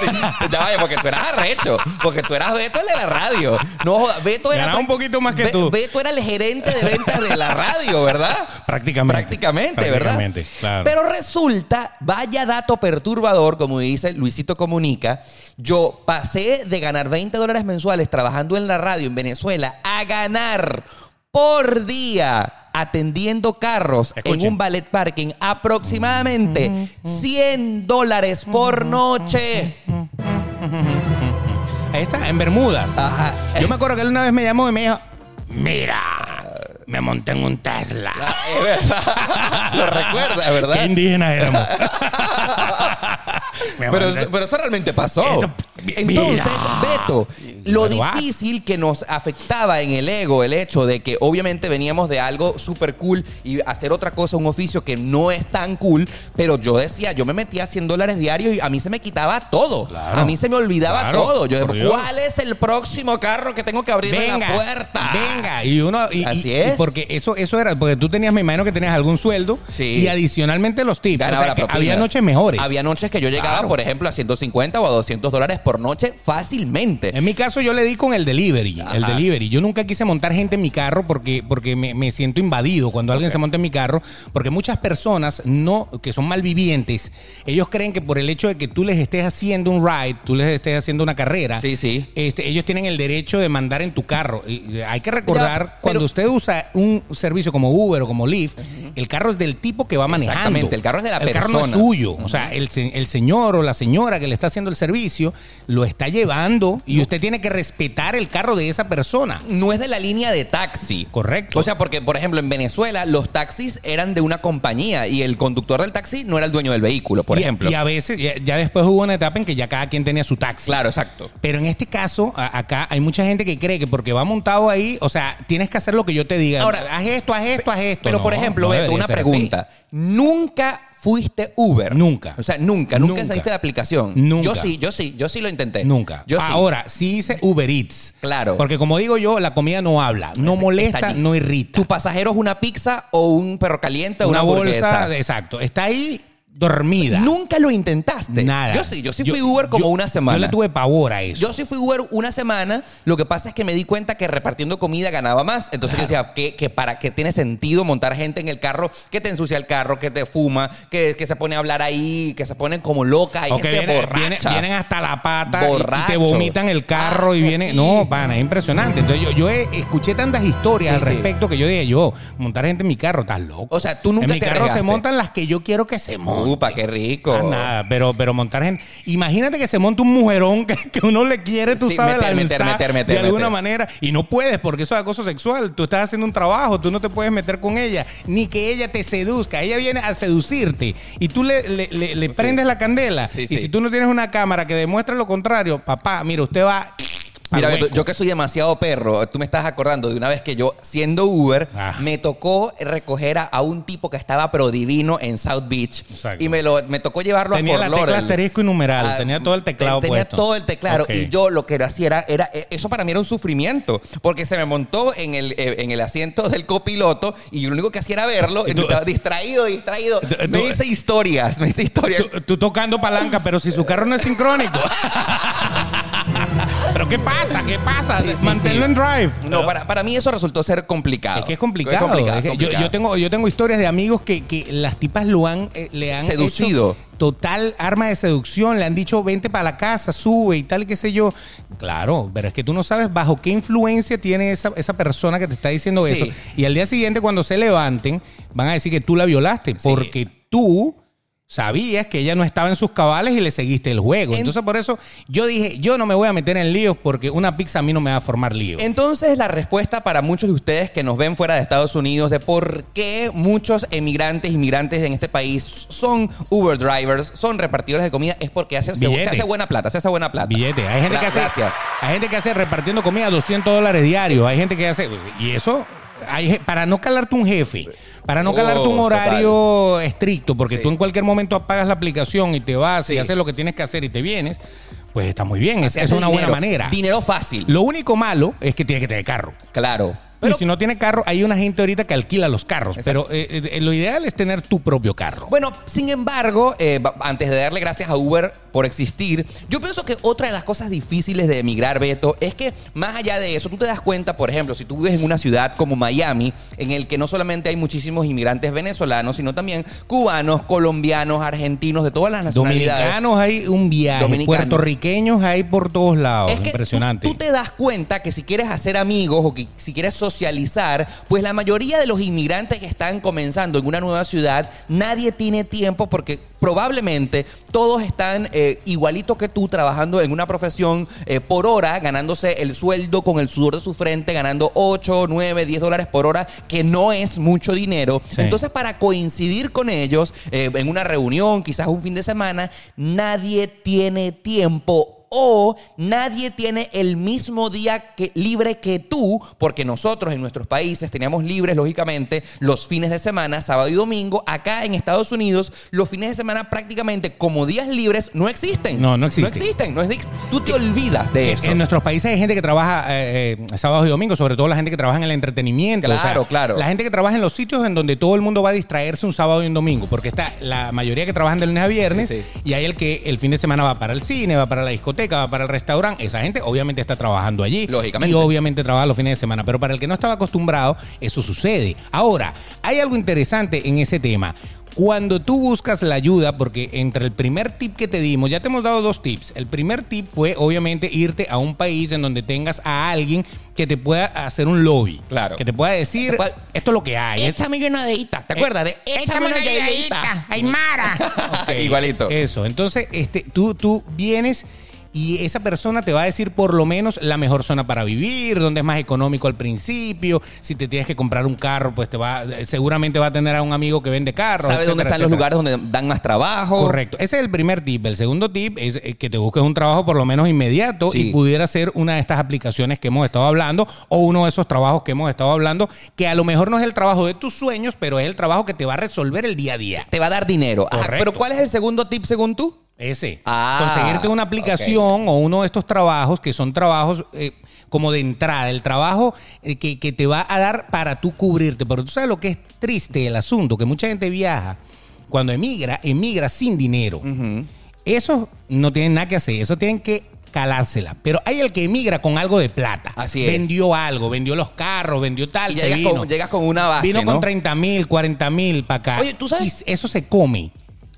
Sí, porque tú eras arrecho. Porque tú eras Beto el de la radio. No, Beto era. Ganaba un poquito más que Be- tú. Beto era el gerente de ventas de la radio, ¿verdad? Prácticamente. Prácticamente, ¿verdad? Prácticamente, claro. Pero resulta, vaya dato perturbador, como dice Luisito Comunica. Yo pasé de ganar 20 dólares mensuales trabajando en la radio en Venezuela a ganar por día atendiendo carros Escuchen. en un ballet parking aproximadamente 100 dólares por noche. Ahí está, en Bermudas. Ajá. Yo me acuerdo que él una vez me llamó y me dijo, mira, me monté en un Tesla. Es verdad. Lo recuerda, Qué ¿verdad? indígenas éramos. Me Pero, monté- pero eso realmente pasó. Eso- Entonces. Beto, lo ah. difícil que nos afectaba en el ego, el hecho de que obviamente veníamos de algo súper cool y hacer otra cosa, un oficio que no es tan cool, pero yo decía, yo me metía 100 dólares diarios y a mí se me quitaba todo. Claro. a mí se me olvidaba Claro, todo. Yo, Dios. ¿cuál es el próximo carro que tengo que abrirle venga, la puerta? venga. Y uno, y, Así y- y es. porque eso, eso era, porque tú tenías, me imagino que tenías algún sueldo Sí. y adicionalmente los tips. O sea, había noches mejores. Había noches que yo llegaba, Claro. por ejemplo, a 150 o a 200 dólares por noche fácilmente. En mi caso yo le di con el delivery, el delivery. Yo nunca quise montar gente en mi carro porque, porque me, me siento invadido cuando alguien se monta en mi carro, porque muchas personas no, que son malvivientes, ellos creen que por el hecho de que tú les estés haciendo un ride, tú les estés haciendo una carrera, Sí, sí. este, ellos tienen el derecho de mandar en tu carro. Y, hay que recordar, Ya, cuando usted usa un servicio como Uber o como Lyft, el carro es del tipo que va manejando. Exactamente, el carro es de la El carro no es persona. suyo. O sea, el, el señor o la señora que le está haciendo el servicio lo está llevando y usted tiene que respetar el carro de esa persona. No es de la línea de taxi. Correcto. O sea, porque, por ejemplo, en Venezuela los taxis eran de una compañía y el conductor del taxi no era el dueño del vehículo, por y, ejemplo. Y a veces, ya, ya después hubo una etapa en que ya cada quien tenía su taxi. Claro, exacto. Pero en este caso, a- acá hay mucha gente que cree que porque va montado ahí, o sea, tienes que hacer lo que yo te diga. Ahora, haz esto, haz esto, haz esto. Pero, No, por ejemplo, no Beto, una así. pregunta. ¿Nunca fuiste Uber? Nunca. O sea, nunca, nunca, Nunca. saliste de aplicación. Nunca. Yo sí, yo sí, yo sí lo intenté. Nunca. Yo. Ahora, sí hice Uber Eats. Claro. Porque como digo yo, la comida no habla, no molesta, no irrita. ¿Tu pasajero es una pizza o un perro caliente o una, una bolsa, exacto. Está ahí dormida. Nunca lo intentaste. Nada. Yo sí, yo sí fui Uber como yo- una semana. Yo le tuve pavor a eso. Yo sí fui Uber una semana. Lo que pasa es que me di cuenta que repartiendo comida ganaba más. Entonces yo decía que, que para qué tiene sentido montar gente en el carro que te ensucia el carro, que te fuma, que, que se pone a hablar ahí, que se ponen como loca. Hay O que gente viene- borracha. viene- vienen hasta la pata y- y, Borracho. te vomitan el carro y Ah, viene. sí. No, pana, es impresionante. Entonces yo, yo he- escuché tantas historias Sí, al sí. respecto que yo dije, yo, montar gente en mi carro, estás loco. O sea, tú nunca En mi te carro se arriesgaste. montan las que yo quiero que se monten. Upa, qué rico. Ah, nada, pero, pero montar gente. Imagínate que se monte un mujerón que, que uno le quiere, tú Sí, sabes, meter, meter, lanzar meter, meter, de alguna manera. Y no puedes porque eso es acoso sexual. Tú estás haciendo un trabajo, tú no te puedes meter con ella, ni que ella te seduzca. Ella viene a seducirte y tú le, le- le- le prendes la candela. Sí, y si tú no tienes una cámara que demuestre lo contrario, papá, mira, usted va. Mira, yo que soy demasiado perro, tú me estás acordando de una vez que yo, siendo Uber, Ah. me tocó recoger a, a un tipo que estaba pro divino en South Beach. Exacto. Y me, lo, me tocó llevarlo Tenía a la Fort Lauderdale. asterisco y numeral, Ah, tenía todo el teclado Tenía puesto. todo el teclado. Y yo lo que hacía era, era, eh, eso para mí era un sufrimiento, porque se me montó en el, eh, en el asiento del copiloto y lo único que hacía era verlo. Y tú- estaba distraído, distraído. Tú- me tú- hice historias, me hice historias. Tú, tú tocando palanca, pero si su carro no es sincrónico. ¿qué pasa? ¿Qué pasa? Sí, sí, Manténlo sí. en drive. No, para, para mí eso resultó ser complicado. Es que es complicado. Es complicado, Es que yo- complicado. Yo, tengo, yo tengo historias de amigos que, que las tipas lo han, eh, le han Seducido. hecho total arma de seducción. Le han dicho, vente para la casa, sube y tal, qué sé yo. Claro, pero es que tú no sabes bajo qué influencia tiene esa, esa persona que te está diciendo Sí. eso. Y al día siguiente, cuando se levanten, van a decir que tú la violaste. Porque tú sabías que ella no estaba en sus cabales y le seguiste el juego. En- Entonces, por eso yo dije, yo no me voy a meter en líos porque una pizza a mí no me va a formar lío. Entonces, la respuesta para muchos de ustedes que nos ven fuera de Estados Unidos de por qué muchos emigrantes, inmigrantes en este país son Uber drivers, son repartidores de comida, es porque hace, se, hace buena plata, se hace buena plata. Billete. Hay gente Gra- que hace. Gracias. Hay gente que hace repartiendo comida 200 dólares diarios. Hay gente que hace. Y eso, hay, para no calarte un jefe, para no Oh, calarte un horario estricto, porque Sí. tú en cualquier momento apagas la aplicación y te vas y haces lo que tienes que hacer y te vienes, pues está muy bien. Es, es una buena manera. Dinero fácil. Lo único malo es que tiene que tener carro. Claro. Pero, y si no tiene carro, hay una gente ahorita que alquila los carros. Exacto. Pero eh, eh, lo ideal es tener tu propio carro. Bueno, sin embargo, eh, antes de darle gracias a Uber por existir, yo pienso que otra de las cosas difíciles de emigrar, Beto, es que más allá de eso, tú te das cuenta, por ejemplo, si tú vives en una ciudad como Miami, en el que no solamente hay muchísimos inmigrantes venezolanos, sino también cubanos, colombianos, argentinos, de todas las nacionalidades. Dominicanos hay un viaje. Dominicanos. Puertorriqueños hay por todos lados. Es que Impresionante. Tú, tú te das cuenta que si quieres hacer amigos o que si quieres socializar, pues la mayoría de los inmigrantes que están comenzando en una nueva ciudad, nadie tiene tiempo porque probablemente todos están eh, igualitos que tú trabajando en una profesión eh, por hora, ganándose el sueldo con el sudor de su frente, ganando 8, 9, 10 dólares por hora, que no es mucho dinero. Sí. Entonces, para coincidir con ellos eh, en una reunión, quizás un fin de semana, nadie tiene tiempo o nadie tiene el mismo día que, libre que tú, porque nosotros en nuestros países teníamos libres, lógicamente, los fines de semana, sábado y domingo. Acá en Estados Unidos, los fines de semana prácticamente como días libres no existen. No, no existen. No existen. No existen. Tú te olvidas de eso. En nuestros países hay gente que trabaja eh, eh, sábados y domingos, sobre todo la gente que trabaja en el entretenimiento. Claro, claro. La gente que trabaja en los sitios en donde todo el mundo va a distraerse un sábado y un domingo, porque está la mayoría que trabajan de lunes a viernes Sí, sí. y hay el que el fin de semana va para el cine, va para la discoteca, discoteca, va para el restaurante, esa gente obviamente está trabajando allí. Lógicamente. Y obviamente trabaja los fines de semana. Pero para el que no estaba acostumbrado, eso sucede. Ahora, hay algo interesante en ese tema. Cuando tú buscas la ayuda, porque entre el primer tip que te dimos, ya te hemos dado dos tips. El primer tip fue obviamente irte a un país en donde tengas a alguien que te pueda hacer un lobby. Claro. Que te pueda decir, esto es lo que hay. Échame una dedita. ¿Te acuerdas de Échame una galletita, Aymara. Ok, Igualito. Eso. Entonces, este, tú, tú vienes y esa persona te va a decir por lo menos la mejor zona para vivir, donde es más económico al principio. Si te tienes que comprar un carro, pues te va, seguramente va a tener a un amigo que vende carros. ¿Sabes dónde etcétera, están los lugares donde dan más trabajo? Correcto. Ese es el primer tip. El segundo tip es eh, que te busques un trabajo por lo menos inmediato Sí. y pudiera ser una de estas aplicaciones que hemos estado hablando o uno de esos trabajos que hemos estado hablando que a lo mejor no es el trabajo de tus sueños, pero es el trabajo que te va a resolver el día a día. Te va a dar dinero. Ajá, Correcto. pero ¿cuál es el segundo tip según tú? Ese. Ah, Conseguirte una aplicación o uno de estos trabajos que son trabajos eh, como de entrada, el trabajo eh, que, que te va a dar para tú cubrirte. Pero tú sabes lo que es triste el asunto, que mucha gente viaja, cuando emigra, emigra sin dinero. Eso no tienen nada que hacer, eso tienen que calársela. Pero hay el que emigra con algo de plata. Así es. Vendió algo, vendió los carros, vendió tal, Y se llegas vino. con, llegas con una base, Vino ¿no? con 30 mil, 40 mil para acá. Oye, ¿tú sabes? Y eso se come.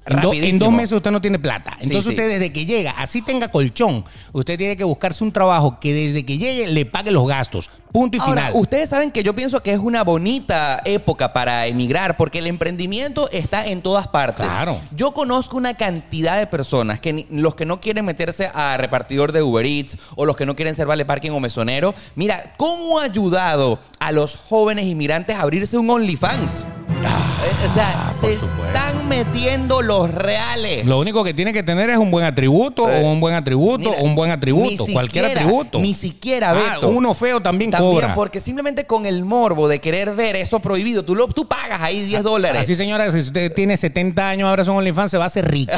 En, do- en Rapidísimo. dos meses usted no tiene plata. Entonces sí. usted desde que llega, así tenga colchón, usted tiene que buscarse un trabajo que desde que llegue le pague los gastos. Punto y Ahora, final. ustedes saben que yo pienso que es una bonita época para emigrar porque el emprendimiento está en todas partes. Claro. Yo conozco una cantidad de personas que ni- los que no quieren meterse a repartidor de Uber Eats o los que no quieren ser vale parking o mesonero, mira, ¿cómo ha ayudado a los jóvenes inmigrantes a abrirse un OnlyFans? Eh, o sea, Ah, se están metiendo los reales. Lo único que tiene que tener es un buen atributo, Eh, o un buen atributo, Mira, o un buen atributo, cualquier atributo. Ni siquiera, Ah, Beto. uno feo también, También, cobra. porque simplemente con el morbo de querer ver eso prohibido, tú, lo, tú pagas ahí 10 dólares. Así, señora, si usted tiene 70 años, ahora son OnlyFans, se va a hacer rica.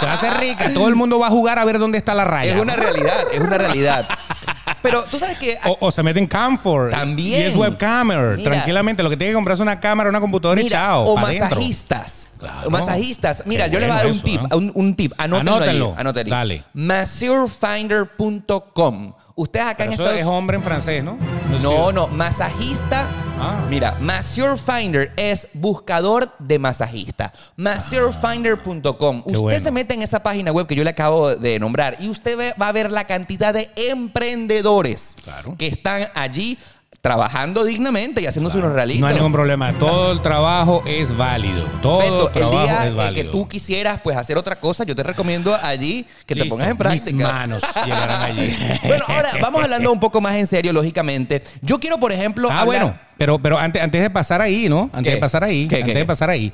se va a hacer rica. Todo el mundo va a jugar a ver dónde está la raya. es una realidad, es una realidad. Pero tú sabes que... O, o se mete en Camfor. También. Y es webcamer. Mira. Tranquilamente. Lo que tiene que comprar es una cámara, una computadora y chao. o masajistas. Claro. O masajistas. Mira, Qué yo les voy a dar bueno un tip, ¿no? un, un tip. Anótenlo. Anótenlo. ahí, anótenlo. Dale. Masseurfinder.com. Ustedes acá Pero en eso Estados es hombre en francés, ¿no? No, no, masajista. Ah. Mira, Masseur Finder es buscador de masajista. Masseurfinder.com. Usted bueno. se mete en esa página web que yo le acabo de nombrar y usted va a ver la cantidad de emprendedores Claro. que están allí trabajando dignamente y haciéndose unos realitos. No hay ningún problema. Todo el trabajo es válido. Todo Beto, el el trabajo día es en válido. que tú quisieras pues hacer otra cosa, yo te recomiendo allí que te pongas en práctica. Mis manos llegarán allí. Bueno, ahora vamos hablando un poco más en serio, lógicamente. Yo quiero, por ejemplo, Ah, hablar- bueno, pero, pero antes, antes de pasar ahí, ¿no? Antes ¿Qué? de pasar ahí, ¿Qué, antes qué, de pasar ahí.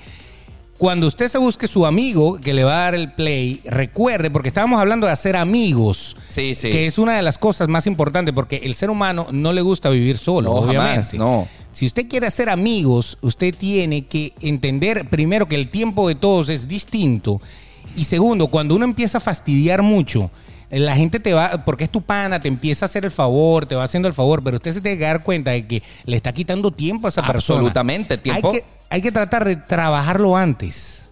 Cuando usted se busque su amigo que le va a dar el play, recuerde, porque estábamos hablando de hacer amigos, Sí, sí. que es una de las cosas más importantes, porque el ser humano no le gusta vivir solo, No, obviamente. jamás, no. Si usted quiere hacer amigos, usted tiene que entender primero que el tiempo de todos es distinto. Y segundo, cuando uno empieza a fastidiar mucho, la gente te va, porque es tu pana, te empieza a hacer el favor, te va haciendo el favor, pero usted se tiene que dar cuenta de que le está quitando tiempo a esa persona. Absolutamente, tiempo. Hay que, hay que tratar de trabajarlo antes.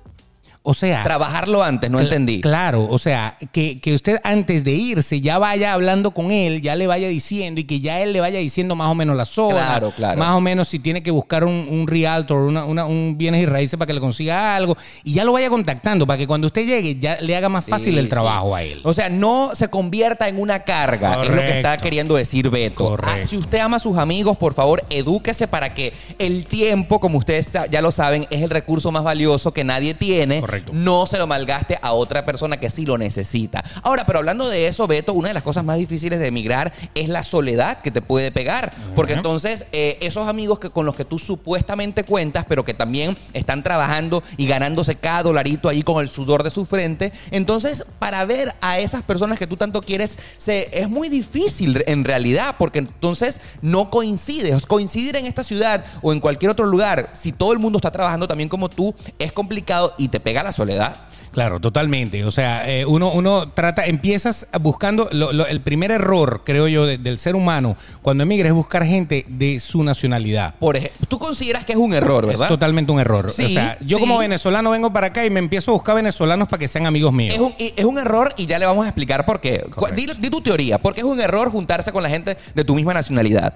O sea, Trabajarlo antes, no entendí. Claro, o sea, que, que usted antes de irse ya vaya hablando con él, ya le vaya diciendo y que ya él le vaya diciendo más o menos la zona. Claro, claro. Más o menos si tiene que buscar un, un realtor, una, una- un bienes y raíces para que le consiga algo. Y ya lo vaya contactando para que cuando usted llegue ya le haga más Sí, fácil el sí. trabajo a él. O sea, no se convierta en una carga, es lo que está Correcto. queriendo decir Beto. Correcto. Ah, si usted ama a sus amigos, por favor, edúquese para que el tiempo, como ustedes ya lo saben, es el recurso más valioso que nadie tiene. Correcto. No se lo malgaste a otra persona que sí lo necesita. Ahora, pero hablando de eso, Beto, una de las cosas más difíciles de emigrar es la soledad que te puede pegar. Porque entonces, eh, esos amigos que con los que tú supuestamente cuentas, pero que también están trabajando y ganándose cada dolarito ahí con el sudor de su frente. Entonces, para ver a esas personas que tú tanto quieres, se, es muy difícil en realidad, porque entonces no coincides. Coincidir en esta ciudad o en cualquier otro lugar, si todo el mundo está trabajando también como tú, es complicado y te pega la soledad. Claro, totalmente. O sea, eh, uno, uno trata, empiezas buscando, lo- lo- el primer error, creo yo, de- del ser humano cuando emigra es buscar gente de su nacionalidad. Por ejemplo, tú consideras que es un error, ¿verdad? Es totalmente un error. Sí, o sea, yo sí. como venezolano vengo para acá y me empiezo a buscar venezolanos para que sean amigos míos. Es un, es un error y ya le vamos a explicar por qué. Di, di tu teoría. ¿Por qué es un error juntarse con la gente de tu misma nacionalidad?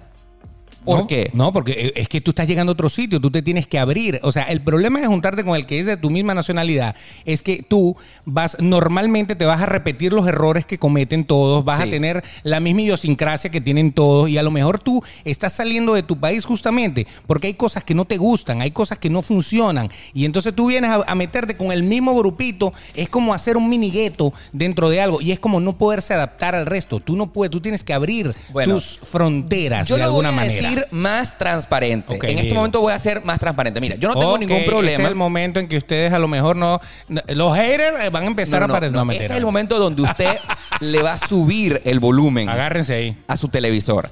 ¿Por no, qué? No, porque eh, es que tú estás llegando a otro sitio, tú te tienes que abrir. O sea, el problema de juntarte con el que es de tu misma nacionalidad es que tú vas, normalmente te vas a repetir los errores que cometen todos, vas Sí. a tener la misma idiosincrasia que tienen todos y a lo mejor tú estás saliendo de tu país justamente porque hay cosas que no te gustan, hay cosas que no funcionan y entonces tú vienes a, a meterte con el mismo grupito, es como hacer un mini gueto dentro de algo y es como no poderse adaptar al resto. Tú no puedes, tú tienes que abrir Bueno, tus fronteras Yo de alguna manera. Decir más transparente. En este momento voy a ser más transparente. Mira, yo no tengo ningún problema. Este es el momento en que ustedes a lo mejor no. no- los haters eh, van a empezar No, no, a aparecer. este es el momento donde usted le va a subir el volumen Agárrense ahí. a su televisor.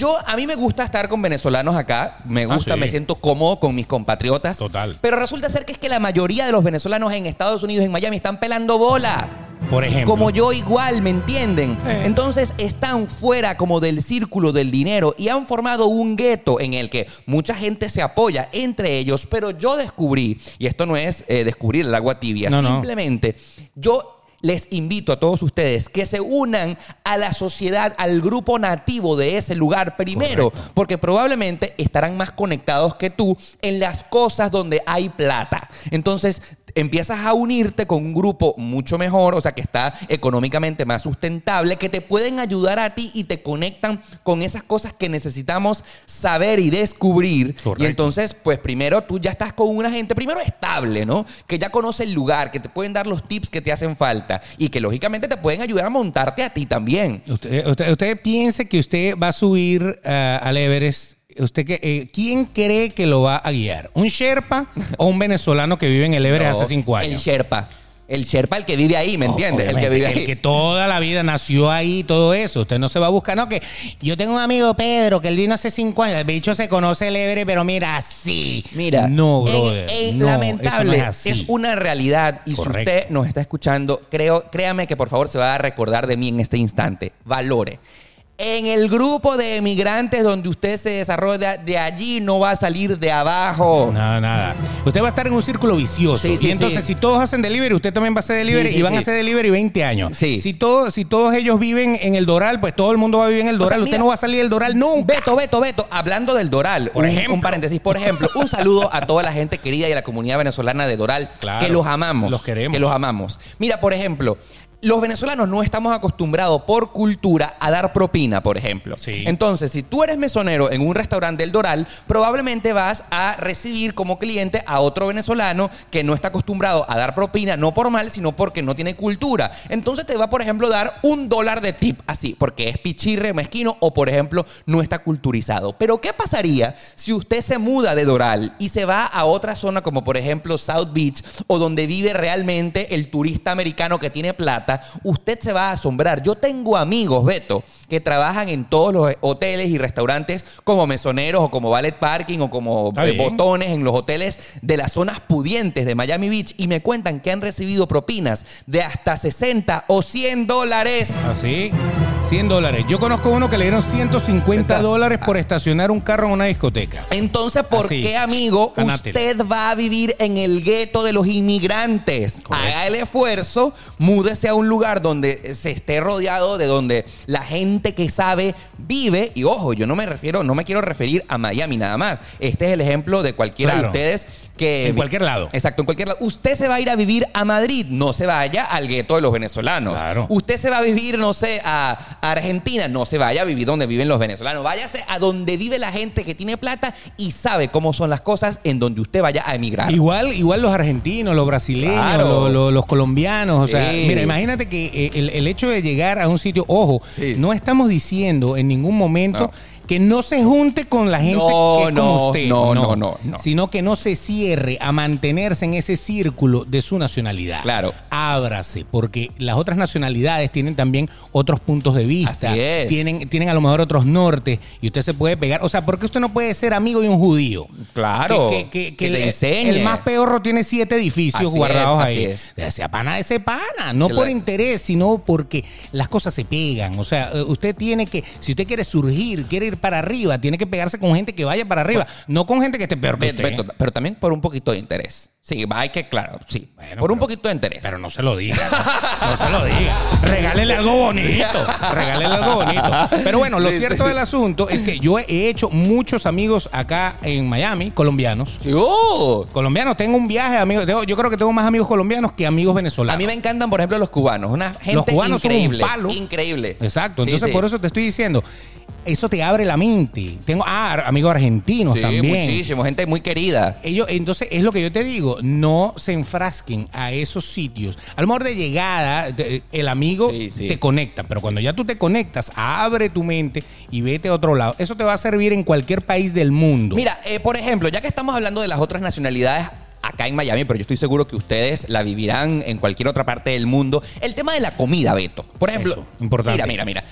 Yo, a mí me gusta estar con venezolanos acá, me Ah, gusta, sí. me siento cómodo con mis compatriotas. Total. Pero resulta ser que es que la mayoría de los venezolanos en Estados Unidos, en Miami, están pelando bola. Por ejemplo. Como yo igual, ¿me entienden? Sí. Entonces están fuera como del círculo del dinero y han formado un gueto en el que mucha gente se apoya entre ellos, pero yo descubrí, y esto no es eh, descubrir el agua tibia, No, no. simplemente yo les invito a todos ustedes que se unan a la sociedad, al grupo nativo de ese lugar primero, porque probablemente estarán más conectados que tú en las cosas donde hay plata. Entonces, empiezas a unirte con un grupo mucho mejor, o sea, que está económicamente más sustentable, que te pueden ayudar a ti y te conectan con esas cosas que necesitamos saber y descubrir. Correcto. Y entonces, pues primero tú ya estás con una gente, primero estable, ¿no? Que ya conoce el lugar, que te pueden dar los tips que te hacen falta y que lógicamente te pueden ayudar a montarte a ti también. Usted, usted, usted piensa que usted va a subir ah, al Everest. Usted que, eh, ¿Quién cree que lo va a guiar? ¿Un Sherpa o un venezolano que vive en el Everest hace cinco El años? Sherpa. El Sherpa, el que vive ahí, ¿me entiendes? El que vive ahí. el que toda la vida nació ahí, todo eso. Usted no se va a buscar, no, que yo tengo un amigo Pedro que él vino hace cinco años. El bicho se conoce el Everest, pero mira, así. Mira, no, brother. no, lamentable, eso no es, así. una realidad. Y Correcto. si usted nos está escuchando, creo, créame que por favor se va a recordar de mí en este instante. Valore. En el grupo de emigrantes donde usted se desarrolla, de allí no va a salir de abajo. Nada, nada. Usted va a estar en un círculo vicioso. Sí, sí, y entonces, sí. si todos hacen delivery, usted también va a hacer delivery y van a hacer delivery 20 años. Sí. Si, todo, si todos ellos viven en el Doral, pues todo el mundo va a vivir en el sea, Doral. usted mira, no va a salir del Doral nunca. Beto, Beto, Beto, hablando del Doral, Por un, ejemplo. un paréntesis, por ejemplo, un saludo a toda la gente querida y a la comunidad venezolana de Doral, Claro, que los amamos. los queremos. Que los amamos. Mira, por ejemplo, los venezolanos no estamos acostumbrados por cultura a dar propina, por ejemplo. Sí. Entonces, si tú eres mesonero en un restaurante del Doral, probablemente vas a recibir como cliente a otro venezolano que no está acostumbrado a dar propina, no por mal, sino porque no tiene cultura. Entonces te va, por ejemplo, a dar un dólar de tip, así, porque es pichirre, mezquino o, por ejemplo, no está culturizado. Pero, ¿qué pasaría si usted se muda de Doral y se va a otra zona como, por ejemplo, South Beach o donde vive realmente el turista americano que tiene plata? Usted se va a asombrar. Yo tengo amigos, Beto, que trabajan en todos los hoteles y restaurantes como mesoneros o como valet parking o como eh, botones en los hoteles de las zonas pudientes de Miami Beach y me cuentan que han recibido propinas de hasta 60 o 100 dólares. Así, 100 dólares. Yo conozco uno que le dieron 150 Está. dólares por estacionar un carro en una discoteca. Entonces, ¿por Así. qué, amigo, usted va a vivir en el gueto de los inmigrantes? Correcto. Haga el esfuerzo, múdese a un lugar donde se esté rodeado de donde la gente que sabe vive. Y ojo, yo no me refiero, no me quiero referir a Miami nada más. Este es el ejemplo de cualquiera Claro. de ustedes que. En cualquier lado. Exacto, en cualquier lado. Usted se va a ir a vivir a Madrid, no se vaya al gueto de los venezolanos. Claro. Usted se va a vivir, no sé, a Argentina, no se vaya a vivir donde viven los venezolanos. Váyase a donde vive la gente que tiene plata y sabe cómo son las cosas en donde usted vaya a emigrar. Igual, igual los argentinos, los brasileños, Claro. los, los- los colombianos. O sea, Sí. mira, imagínate que eh, el, el hecho de llegar a un sitio, ojo, Sí. no estamos diciendo en ningún momento. Que no se junte con la gente No, que es como no, usted. no, no, no, no. Sino que no se cierre a mantenerse en ese círculo de su nacionalidad. Claro. Ábrase, porque las otras nacionalidades tienen también otros puntos de vista. Así es. Tienen, tienen a lo mejor otros nortes y usted se puede pegar. O sea, ¿por qué usted no puede ser amigo de un judío? Claro, Que, que- que- que el, le enseñe. el más peorro tiene siete edificios Así guardados es, ahí. así es. Sea pana de ese pana, no Claro. por interés, sino porque las cosas se pegan. O sea, eh, usted tiene que, si usted quiere surgir, quiere ir para arriba, tiene que pegarse con gente que vaya para arriba, no con gente que esté peor que Beto, usted. Beto, pero también por un poquito de interés. Sí, hay que, claro, sí. Bueno, por un poquito de interés. Pero no se lo diga. No se lo diga. Regálele algo bonito. Regálele algo bonito. Pero bueno, lo Sí, cierto sí. del asunto es que yo he hecho muchos amigos acá en Miami, colombianos. Sí, oh. Colombianos, tengo un viaje, amigos. yo creo que tengo más amigos colombianos que amigos venezolanos. A mí me encantan, por ejemplo, los cubanos. Una gente Los cubanos son un palo. Increíble. Exacto, entonces por eso te estoy diciendo, eso te abre la mente. Tengo ah, amigos argentinos Sí, también. muchísimo. Gente muy querida. Ellos, entonces es lo que yo te digo, no se enfrasquen a esos sitios. A lo mejor de llegada, te- el amigo Sí, sí. te conecta, pero cuando ya tú te conectas, abre tu mente y vete a otro lado. Eso te va a servir en cualquier país del mundo. Mira, eh, por ejemplo, ya que estamos hablando de las otras nacionalidades acá en Miami, pero yo estoy seguro que ustedes la vivirán en cualquier otra parte del mundo, el tema de la comida, Beto. Por ejemplo, Eso, importante. mira, mira, mira.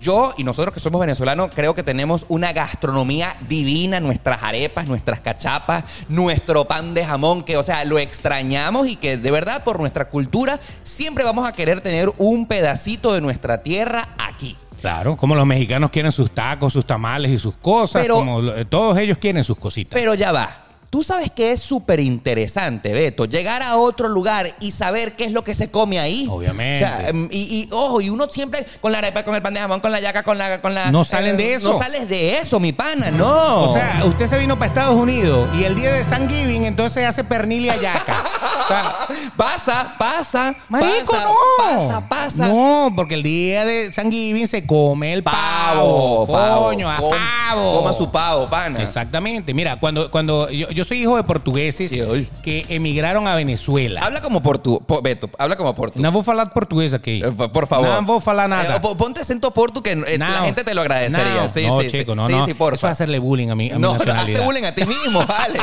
Yo y nosotros que somos venezolanos creo que tenemos una gastronomía divina, nuestras arepas, nuestras cachapas, nuestro pan de jamón, que o sea, lo extrañamos y que de verdad por nuestra cultura siempre vamos a querer tener un pedacito de nuestra tierra aquí. Claro, como los mexicanos quieren sus tacos, sus tamales y sus cosas, Pero- como lo- todos ellos quieren sus cositas. Pero ya va. Tú sabes que es súper interesante, Beto, llegar a otro lugar y saber qué es lo que se come ahí. Obviamente. O sea, em, y, y, ojo, y uno siempre con la arepa, con el pan de jamón, con la yaca, con la... Con la No salen de eso. No sales de eso, mi pana, no. O sea, usted se vino para Estados Unidos y el día de San Giving entonces hace pernil y ayaca. O sea, pasa, pasa. Marico, pasa, no. Pasa, pasa. No, porque el día de San Giving se come el pavo. Pavo, pavo. Coño, a pavo. Coma su pavo, pana. Exactamente. Mira, cuando, cuando yo, yo soy hijo de portugueses oye. que emigraron a Venezuela. Habla como por tu... po- Beto, habla como por tu... No vou falar portugués aquí. Eh, por- Por favor. No vou falar nada. Eh, po- ponte acento portu que eh, la No. gente te lo agradecería. No, sí, no, sí, chico, sí. no, no. Sí, porfa. Eso es hacerle bullying a mi, a mi No, no, hazte nacionalidad. bullying a ti mismo, vale.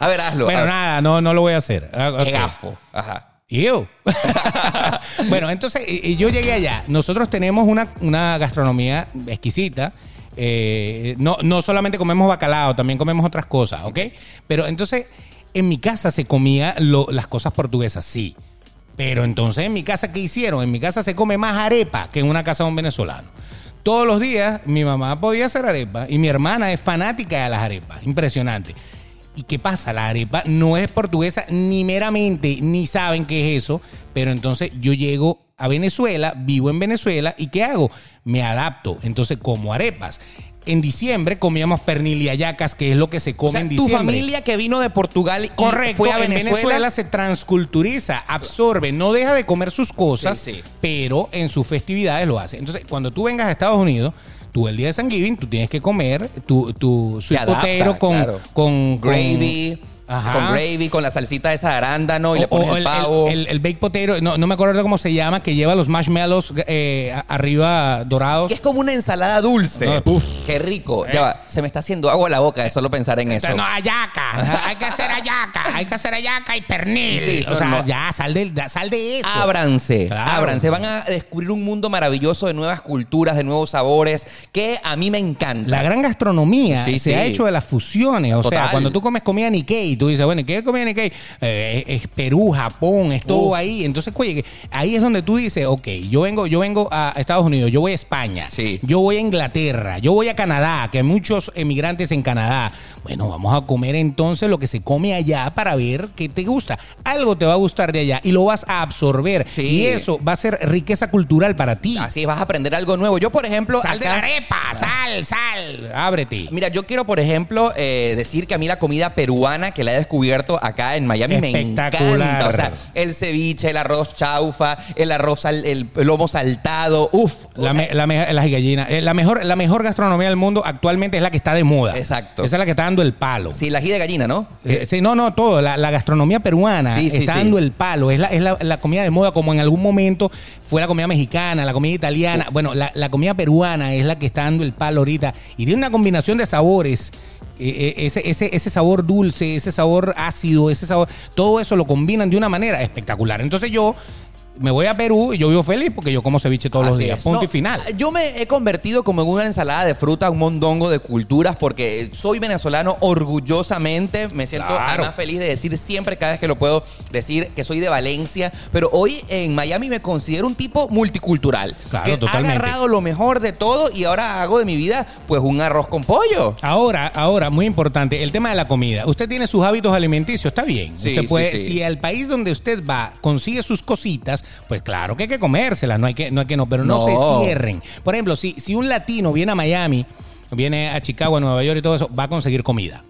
A ver, hazlo. Bueno, A nada, no, no lo voy a hacer. Ah, Qué ok. gafo. Ajá. Ew. bueno, entonces eh, eh, yo llegué allá. Nosotros tenemos una, una gastronomía exquisita. Eh, no, no solamente comemos bacalao, también comemos otras cosas, ¿ok? Pero entonces en mi casa se comía lo- las cosas portuguesas, sí. Pero entonces en mi casa, ¿qué hicieron? En mi casa se come más arepa que en una casa de un venezolano. Todos los días mi mamá podía hacer arepa y mi hermana es fanática de las arepas. Impresionante. ¿Y qué pasa? La arepa no es portuguesa ni meramente, ni saben qué es eso, pero entonces yo llego a Venezuela, vivo en Venezuela y ¿qué hago? Me adapto. Entonces como arepas. En diciembre comíamos pernil y hallacas, que es lo que se come O sea, en tu diciembre. familia que vino de Portugal y Correcto, fue a en Venezuela. Venezuela se transculturiza, absorbe, no deja de comer sus cosas, Sí, sí. pero en sus festividades lo hace. Entonces, cuando tú vengas a Estados Unidos, tú el día de San Giving, tú tienes que comer tu, tu sweet adapta, potato con, claro. con, con- gravy. Ajá. Con gravy, con la salsita esa de arándano y le pones el pavo. El, el baked potato, no, no me acuerdo cómo se llama, que lleva los marshmallows eh, a- arriba dorados. que es como una ensalada dulce. No, uf. Qué rico. Ya va, se me está haciendo agua la boca de solo pensar en eso. No, ayaca. Hay que hacer ayaca. Hay que hacer ayaca y pernil. Sí, o sea, no, no. ya, sal de, sal de eso. Ábranse, Claro. ábranse. Van a descubrir un mundo maravilloso de nuevas culturas, de nuevos sabores, que a mí me encanta. La gran gastronomía Sí, se sí. ha hecho de las fusiones. O sea, cuando tú comes comida Nikkei, tú dices, bueno, ¿qué comida Nikkei? Eh, es, Perú, Japón, es todo Uf. ahí. Entonces, oye, ahí es donde tú dices, ok, yo vengo, yo vengo a Estados Unidos, yo voy a España, Sí. yo voy a Inglaterra, yo voy a Canadá, que hay muchos emigrantes en Canadá. Bueno, vamos a comer entonces lo que se come allá para ver qué te gusta. Algo te va a gustar de allá y lo vas a absorber. Sí. Y eso va a ser riqueza cultural para ti. Así vas a aprender algo nuevo. Yo, por ejemplo, Sal de la arepa. Sal, sal. Ábrete. Mira, yo quiero, por ejemplo, eh, decir que a mí la comida peruana, que la he descubierto acá en Miami. Me Espectacular. encanta. O sea, el ceviche, el arroz chaufa, el arroz, sal- el lomo saltado. Uf. La, O sea, me- la me- las gallinas. Eh, La mejor, la mejor gastronomía del mundo actualmente es la que está de moda. Exacto. Esa es la que está dando el palo. sí, la ají de gallina, ¿no? Eh, sí, no, no, todo. La, la gastronomía peruana Sí, sí, está sí. dando el palo. Es, la, es la, comida de moda, como en algún momento fue la comida mexicana, la comida italiana. Bueno, la, la comida peruana es la que está dando el palo ahorita. Y tiene una combinación de sabores. Eh, eh, ese, ese, ese sabor dulce, ese sabor ácido, ese sabor. Todo eso lo combinan de una manera espectacular. Entonces yo me voy a Perú y yo vivo feliz porque yo como ceviche todos los días. es. Punto No, y final. Yo me he convertido como en una ensalada de fruta, un mondongo de culturas, porque soy venezolano orgullosamente. Me siento Claro. además feliz de decir siempre, cada vez que lo puedo decir, que soy de Valencia. Pero hoy en Miami me considero un tipo multicultural. Claro, que totalmente. ha agarrado lo mejor de todo y ahora hago de mi vida, pues, un arroz con pollo. Ahora, ahora, muy importante, el tema de la comida. Usted tiene sus hábitos alimenticios, está bien. Sí, usted sí, puede, sí. si al país donde usted va consigue sus cositas, pues claro que hay que comérselas, no hay que, no hay que no, pero no, No. se cierren. Por ejemplo, si, si un latino viene a Miami, viene a Chicago, a Nueva York y todo eso, va a conseguir comida.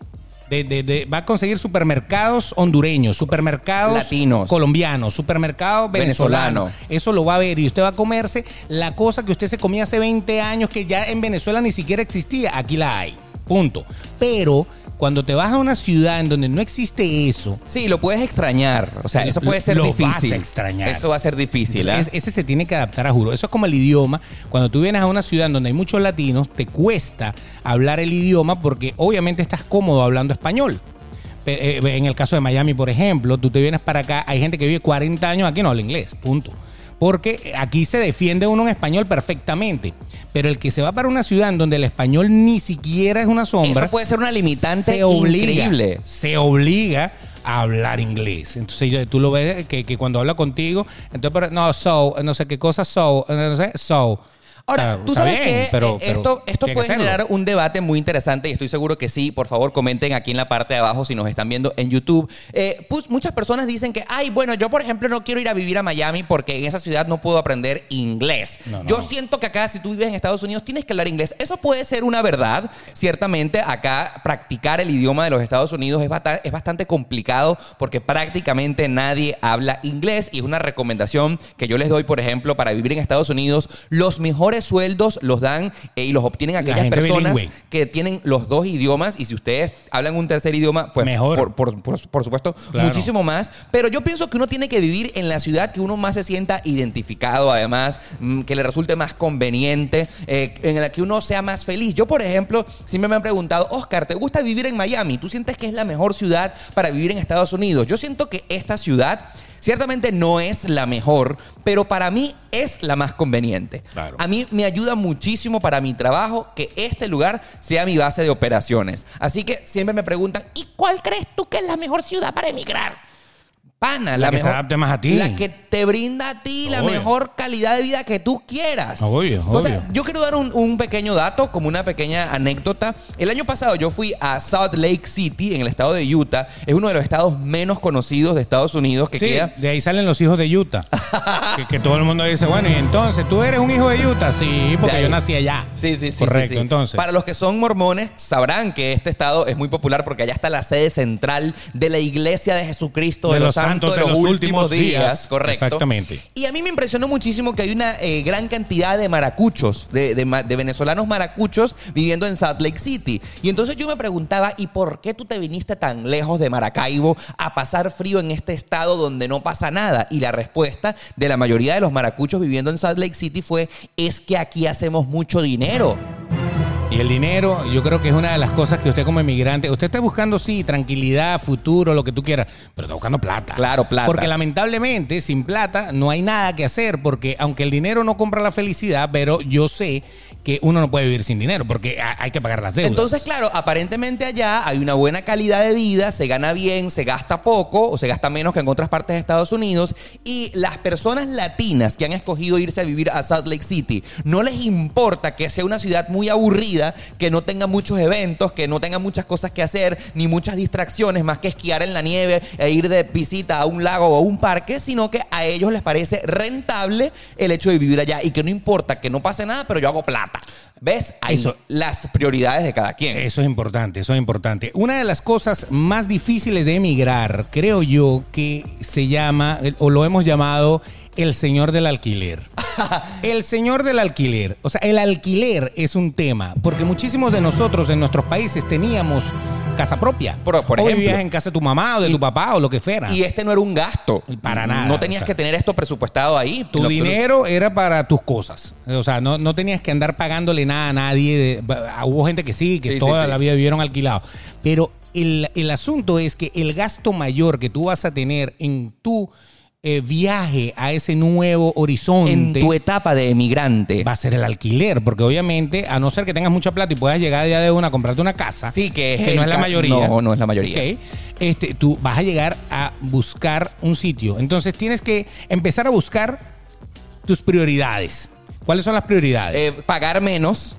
De- de- de- va a conseguir supermercados hondureños, supermercados Latinos. colombianos, supermercados venezolanos. Venezolano. Eso lo va a ver y usted va a comerse la cosa que usted se comía hace 20 años que ya en Venezuela ni siquiera existía. Aquí la hay. Punto. Pero cuando te vas a una ciudad en donde no existe eso, Sí, lo puedes extrañar. O sea, eso puede ser lo difícil. vas a extrañar. Eso va a ser difícil. es- ese se tiene que adaptar a juro. Eso es como el idioma. Cuando tú vienes a una ciudad en donde hay muchos latinos, te cuesta hablar el idioma porque obviamente estás cómodo hablando español. Eh, En el caso de Miami, por ejemplo, tú te vienes para acá, hay gente que vive 40 años aquí no habla inglés, punto. Porque aquí se defiende uno en español perfectamente. Pero el que se va para una ciudad en donde el español ni siquiera es una sombra. Eso puede ser una limitante se obliga, increíble. Se obliga a hablar inglés. Entonces tú lo ves que, que cuando habla contigo, entonces, pero, no, so, no sé qué cosa, so, no sé, so. Ahora, Ah, tú sabes bien, que pero- eh, pero esto, esto puede generar un debate muy interesante y estoy seguro que sí. Por favor, comenten aquí en la parte de abajo si nos están viendo en YouTube. Eh, pues, muchas personas dicen que, ay, bueno, yo por ejemplo no quiero ir a vivir a Miami porque en esa ciudad no puedo aprender inglés. No, no. Yo siento que acá, si tú vives en Estados Unidos, tienes que hablar inglés. Eso puede ser una verdad. Ciertamente, acá practicar el idioma de los Estados Unidos es, bata- es bastante complicado porque prácticamente nadie habla inglés y es una recomendación que yo les doy, por ejemplo, para vivir en Estados Unidos. Los mejores sueldos los dan eh, y los obtienen aquellas personas bilingüe. que tienen los dos idiomas y si ustedes hablan un tercer idioma, pues Mejor. Por, por- por- por supuesto, Claro. muchísimo más. Pero yo pienso que uno tiene que vivir en la ciudad que uno más se sienta identificado, además, mm, que le resulte más conveniente, eh, en la que uno sea más feliz. Yo, por ejemplo, siempre me han preguntado, Oscar, ¿te gusta vivir en Miami? ¿Tú sientes que es la mejor ciudad para vivir en Estados Unidos? Yo siento que esta ciudad ciertamente no es la mejor, pero para mí es la más conveniente. Claro. A mí me ayuda muchísimo para mi trabajo que este lugar sea mi base de operaciones. Así que siempre me preguntan, ¿y cuál crees tú que es la mejor ciudad para emigrar? Pana, la, que se adapte más a ti. La que te brinda a ti la mejor calidad de vida que tú quieras. Obvio, O sea, obvio. yo quiero dar un, un pequeño dato, como una pequeña anécdota. El año pasado yo fui a Salt Lake City, en el estado de Utah. Es uno de los estados menos conocidos de Estados Unidos que Sí, queda de ahí salen los hijos de Utah. que, que todo el mundo dice, bueno, y entonces, ¿tú eres un hijo de Utah? Sí, porque yo nací allá. Sí, sí, sí. Correcto, sí, sí. entonces. Para los que son mormones, sabrán que este estado es muy popular porque allá está la sede central de la Iglesia de Jesucristo de, los, Santos de los, últimos días. Correcto. Exactamente. Y a mí me impresionó muchísimo que hay una eh, gran cantidad de maracuchos, de, de ma- de venezolanos maracuchos viviendo en Salt Lake City. Y entonces yo me preguntaba, ¿y por qué tú te viniste tan lejos de Maracaibo a pasar frío en este estado donde no pasa nada? Y la respuesta de la mayoría de los maracuchos viviendo en Salt Lake City fue, es que aquí hacemos mucho dinero. Y el dinero, yo creo que es una de las cosas que usted como inmigrante, usted está buscando, sí, tranquilidad, futuro, lo que tú quieras, pero está buscando plata. Claro, plata. Porque lamentablemente, sin plata, no hay nada que hacer, porque aunque el dinero no compra la felicidad, pero yo sé que uno no puede vivir sin dinero, porque ha- hay que pagar las deudas. Entonces, claro, aparentemente allá hay una buena calidad de vida, se gana bien, se gasta poco o se gasta menos que en otras partes de Estados Unidos y las personas latinas que han escogido irse a vivir a Salt Lake City, no les importa que sea una ciudad muy aburrida, que no tenga muchos eventos, que no tenga muchas cosas que hacer, ni muchas distracciones más que esquiar en la nieve e ir de visita a un lago o a un parque, sino que a ellos les parece rentable el hecho de vivir allá y que no importa que no pase nada, pero yo hago plata. ¿Ves? Ahí Eso. las prioridades de cada quien. Eso es importante, eso es importante. Una de las cosas más difíciles de emigrar, creo yo, que se llama, o lo hemos llamado, el señor del alquiler. el señor del alquiler. O sea, el alquiler es un tema, porque muchísimos de nosotros en nuestros países teníamos casa propia. Por- por o ejemplo. vivías en casa de tu mamá o de tu papá o lo que fuera. Y este no era un gasto. Para nada, No tenías o sea. que tener esto presupuestado ahí. Tu dinero era para tus cosas. O sea, no, no tenías que andar pagándole nada a nadie. Hubo gente que sí, que Sí, toda sí. la vida vivieron alquilados. Pero el, el asunto es que el gasto mayor que tú vas a tener en tu eh, viaje a ese nuevo En horizonte tu etapa de emigrante. va a ser el alquiler. Porque obviamente, a no ser que tengas mucha plata y puedas llegar día de una a comprarte una casa, Sí, que es que no es la mayoría. No, no es la mayoría. Ok. Este, tú vas a llegar a buscar un sitio. Entonces tienes que empezar a buscar tus prioridades. ¿Cuáles son las prioridades? Eh, pagar menos,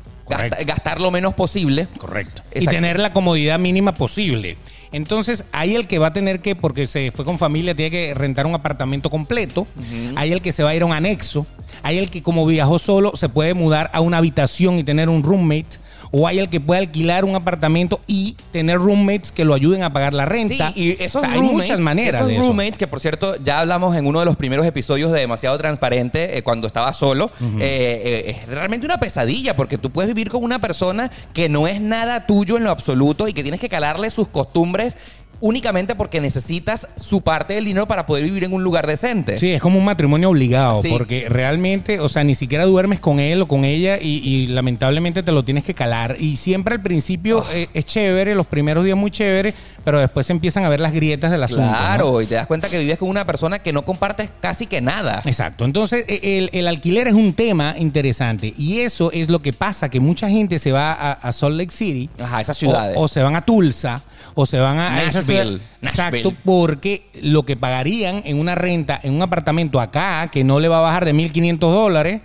gastar lo menos posible. Correcto. Y tener la comodidad mínima posible. Entonces, hay el que va a tener que, porque se fue con familia, tiene que rentar un apartamento completo. Hay el que se va a ir a un anexo. Hay el que, como viajó solo, se puede mudar a una habitación y tener un roommate. O hay el que puede alquilar un apartamento y tener roommates que lo ayuden a pagar la renta. Sí, y esos O sea, hay muchas maneras esos de eso. roommates, que por cierto, ya hablamos en uno de los primeros episodios de Demasiado Transparente, eh, cuando estaba solo, eh, eh, es realmente una pesadilla, porque tú puedes vivir con una persona que no es nada tuyo en lo absoluto y que tienes que calarle sus costumbres únicamente porque necesitas su parte del dinero para poder vivir en un lugar decente. Sí, es como un matrimonio obligado, Sí. porque realmente, o sea, ni siquiera duermes con él o con ella y, y lamentablemente te lo tienes que calar. Y siempre al principio Ah. eh, es chévere, los primeros días muy chévere, pero después se empiezan a ver las grietas del asunto. ¿no? Claro, y te das cuenta que vives con una persona que no compartes casi que nada. Exacto. Entonces, e- el, el alquiler es un tema interesante y eso es lo que pasa, que mucha gente se va a, a Salt Lake City. Ajá, esas o- ciudades. O, se van a Tulsa, o se van a, a esa ciudad. Nashville, Exacto, porque lo que pagarían en una renta, en un apartamento acá, que no le va a bajar de 1.500 dólares,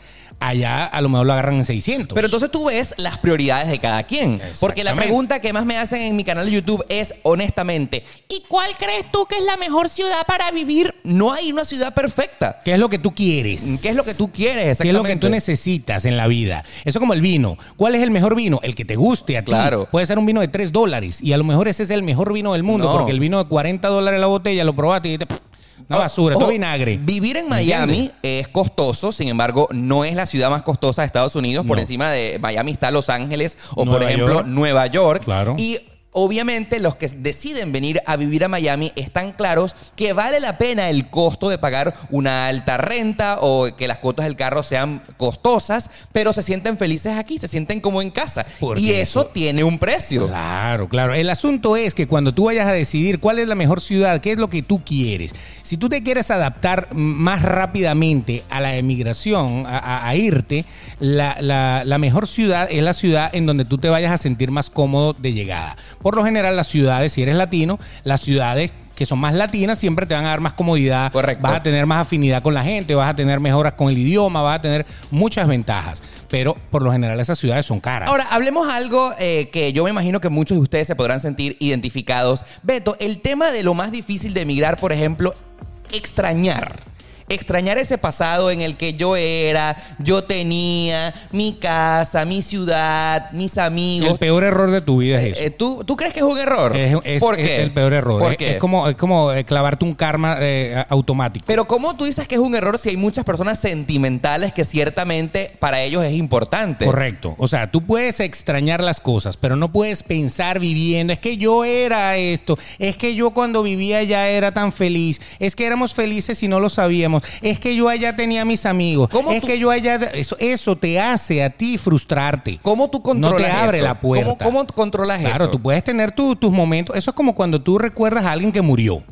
allá a lo mejor lo agarran en 600. Pero entonces tú ves las prioridades de cada quien. Porque la Exactamente. pregunta que más me hacen en mi canal de YouTube es, honestamente, ¿y cuál crees tú que es la mejor ciudad para vivir? No hay una ciudad perfecta. ¿Qué es lo que tú quieres? ¿Qué es lo que tú quieres ¿Qué es exactamente? lo que tú necesitas en la vida? Eso como el vino. ¿Cuál es el mejor vino? El que te guste a ti. Claro. Puede ser un vino de 3 dólares y a lo mejor ese es el mejor vino del mundo No. porque el vino de 40 dólares la botella lo probaste y te... Una basura, Ojo, todo vinagre. Vivir en ¿Me Miami entiendes? es costoso, sin embargo, no es la ciudad más costosa de Estados Unidos. Por No. encima de Miami está Los Ángeles o, por ejemplo, York. Nueva York. Claro. Y obviamente los que deciden venir a vivir a Miami están claros que vale la pena el costo de pagar una alta renta o que las cuotas del carro sean costosas, pero se sienten felices aquí, se sienten como en casa. Porque y eso, eso- tiene un precio. Claro, claro. El asunto es que cuando tú vayas a decidir cuál es la mejor ciudad, qué es lo que tú quieres, si tú te quieres adaptar más rápidamente a la emigración, a, a- a irte, la, la- la mejor ciudad es la ciudad en donde tú te vayas a sentir más cómodo de llegada. Por lo general, las ciudades, si eres latino, las ciudades que son más latinas siempre te van a dar más comodidad, Correcto. vas a tener más afinidad con la gente, vas a tener mejoras con el idioma, vas a tener muchas ventajas, pero por lo general esas ciudades son caras. Ahora, hablemos algo eh, que yo me imagino que muchos de ustedes se podrán sentir identificados. Beto, el tema de lo más difícil de emigrar, por ejemplo, extrañar. Extrañar ese pasado en el que yo era, yo tenía mi casa, mi ciudad, mis amigos. El peor error de tu vida es eso. Eh, ¿tú, ¿Tú crees que es un error? Es, es- ¿Por es qué? el peor error. ¿Por es, qué? es como, es como eh, clavarte un karma eh, automático. Pero ¿cómo tú dices que es un error si hay muchas personas sentimentales que ciertamente para ellos es importante? Correcto. O sea, tú puedes extrañar las cosas, pero no puedes pensar viviendo. Es que yo era esto. Es que yo cuando vivía ya era tan feliz. Es que éramos felices y no lo sabíamos. Es que yo allá tenía mis amigos. ¿Cómo es tú- que yo allá. Eso, eso te hace a ti frustrarte. ¿Cómo tú controlas No te abre eso? la puerta. ¿Cómo, cómo controlas Claro, eso? tú puedes tener tu- tus momentos. Eso es como cuando tú recuerdas a alguien que murió.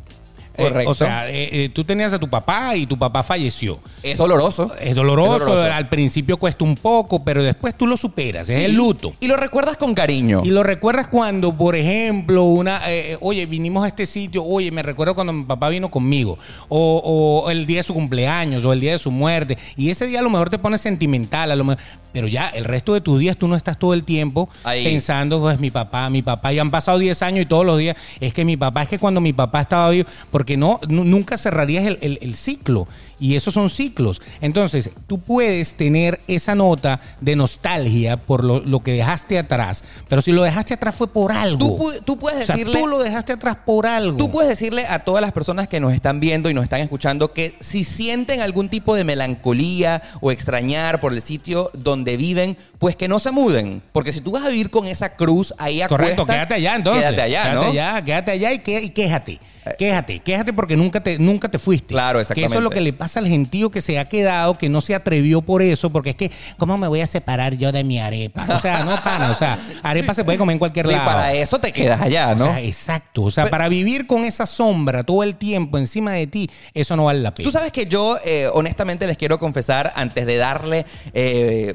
Eh, Correcto. o sea, eh, eh, tú tenías a tu papá y tu papá falleció. Es doloroso. Es doloroso, Es doloroso. al principio cuesta un poco, pero después tú lo superas, es el luto. Y lo recuerdas con cariño. Y lo recuerdas cuando, por ejemplo, una, eh, oye, vinimos a este sitio, oye, me recuerdo cuando mi papá vino conmigo, o, o el día de su cumpleaños, o el día de su muerte, y ese día a lo mejor te pones sentimental, a lo mejor, pero ya el resto de tus días tú no estás todo el tiempo Ahí. pensando, pues mi papá, mi papá, y han pasado 10 años y todos los días, es que mi papá, es que cuando mi papá estaba vivo, porque porque no, nu- nunca cerrarías el, el- el ciclo. Y esos son ciclos. Entonces, tú puedes tener esa nota de nostalgia por lo, lo que dejaste atrás, pero si lo dejaste atrás fue por algo. Tú, pu- tú puedes o sea, decirle... tú lo dejaste atrás por algo. Tú puedes decirle a todas las personas que nos están viendo y nos están escuchando que si sienten algún tipo de melancolía o extrañar por el sitio donde viven, pues que no se muden. Porque si tú vas a vivir con esa cruz ahí a Correcto, cuesta, quédate allá entonces. Quédate allá, quédate ¿no? allá, quédate allá y, que- y quéjate. Quéjate, quéjate porque nunca te, nunca te fuiste. Claro, Que eso es lo exactamente. que le pasa al gentío que se ha quedado, que no se atrevió por eso, porque es que, ¿cómo me voy a separar yo de mi arepa? O sea, no, pana, o sea, arepa se puede comer en cualquier Sí, lado. para eso te quedas allá, ¿no? O sea, exacto. O sea, Pero- para vivir con esa sombra todo el tiempo encima de ti, eso no vale la pena. Tú sabes que yo, eh, honestamente, les quiero confesar, antes de darle eh,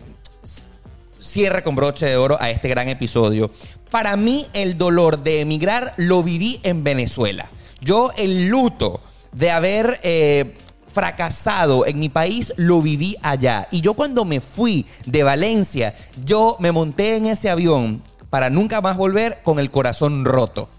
cierre con broche de oro a este gran episodio, para mí el dolor de emigrar lo viví en Venezuela. Yo el luto de haber... eh, fracasado en mi país, lo viví allá. Y yo cuando me fui de Valencia, yo me monté en ese avión para nunca más volver con el corazón roto.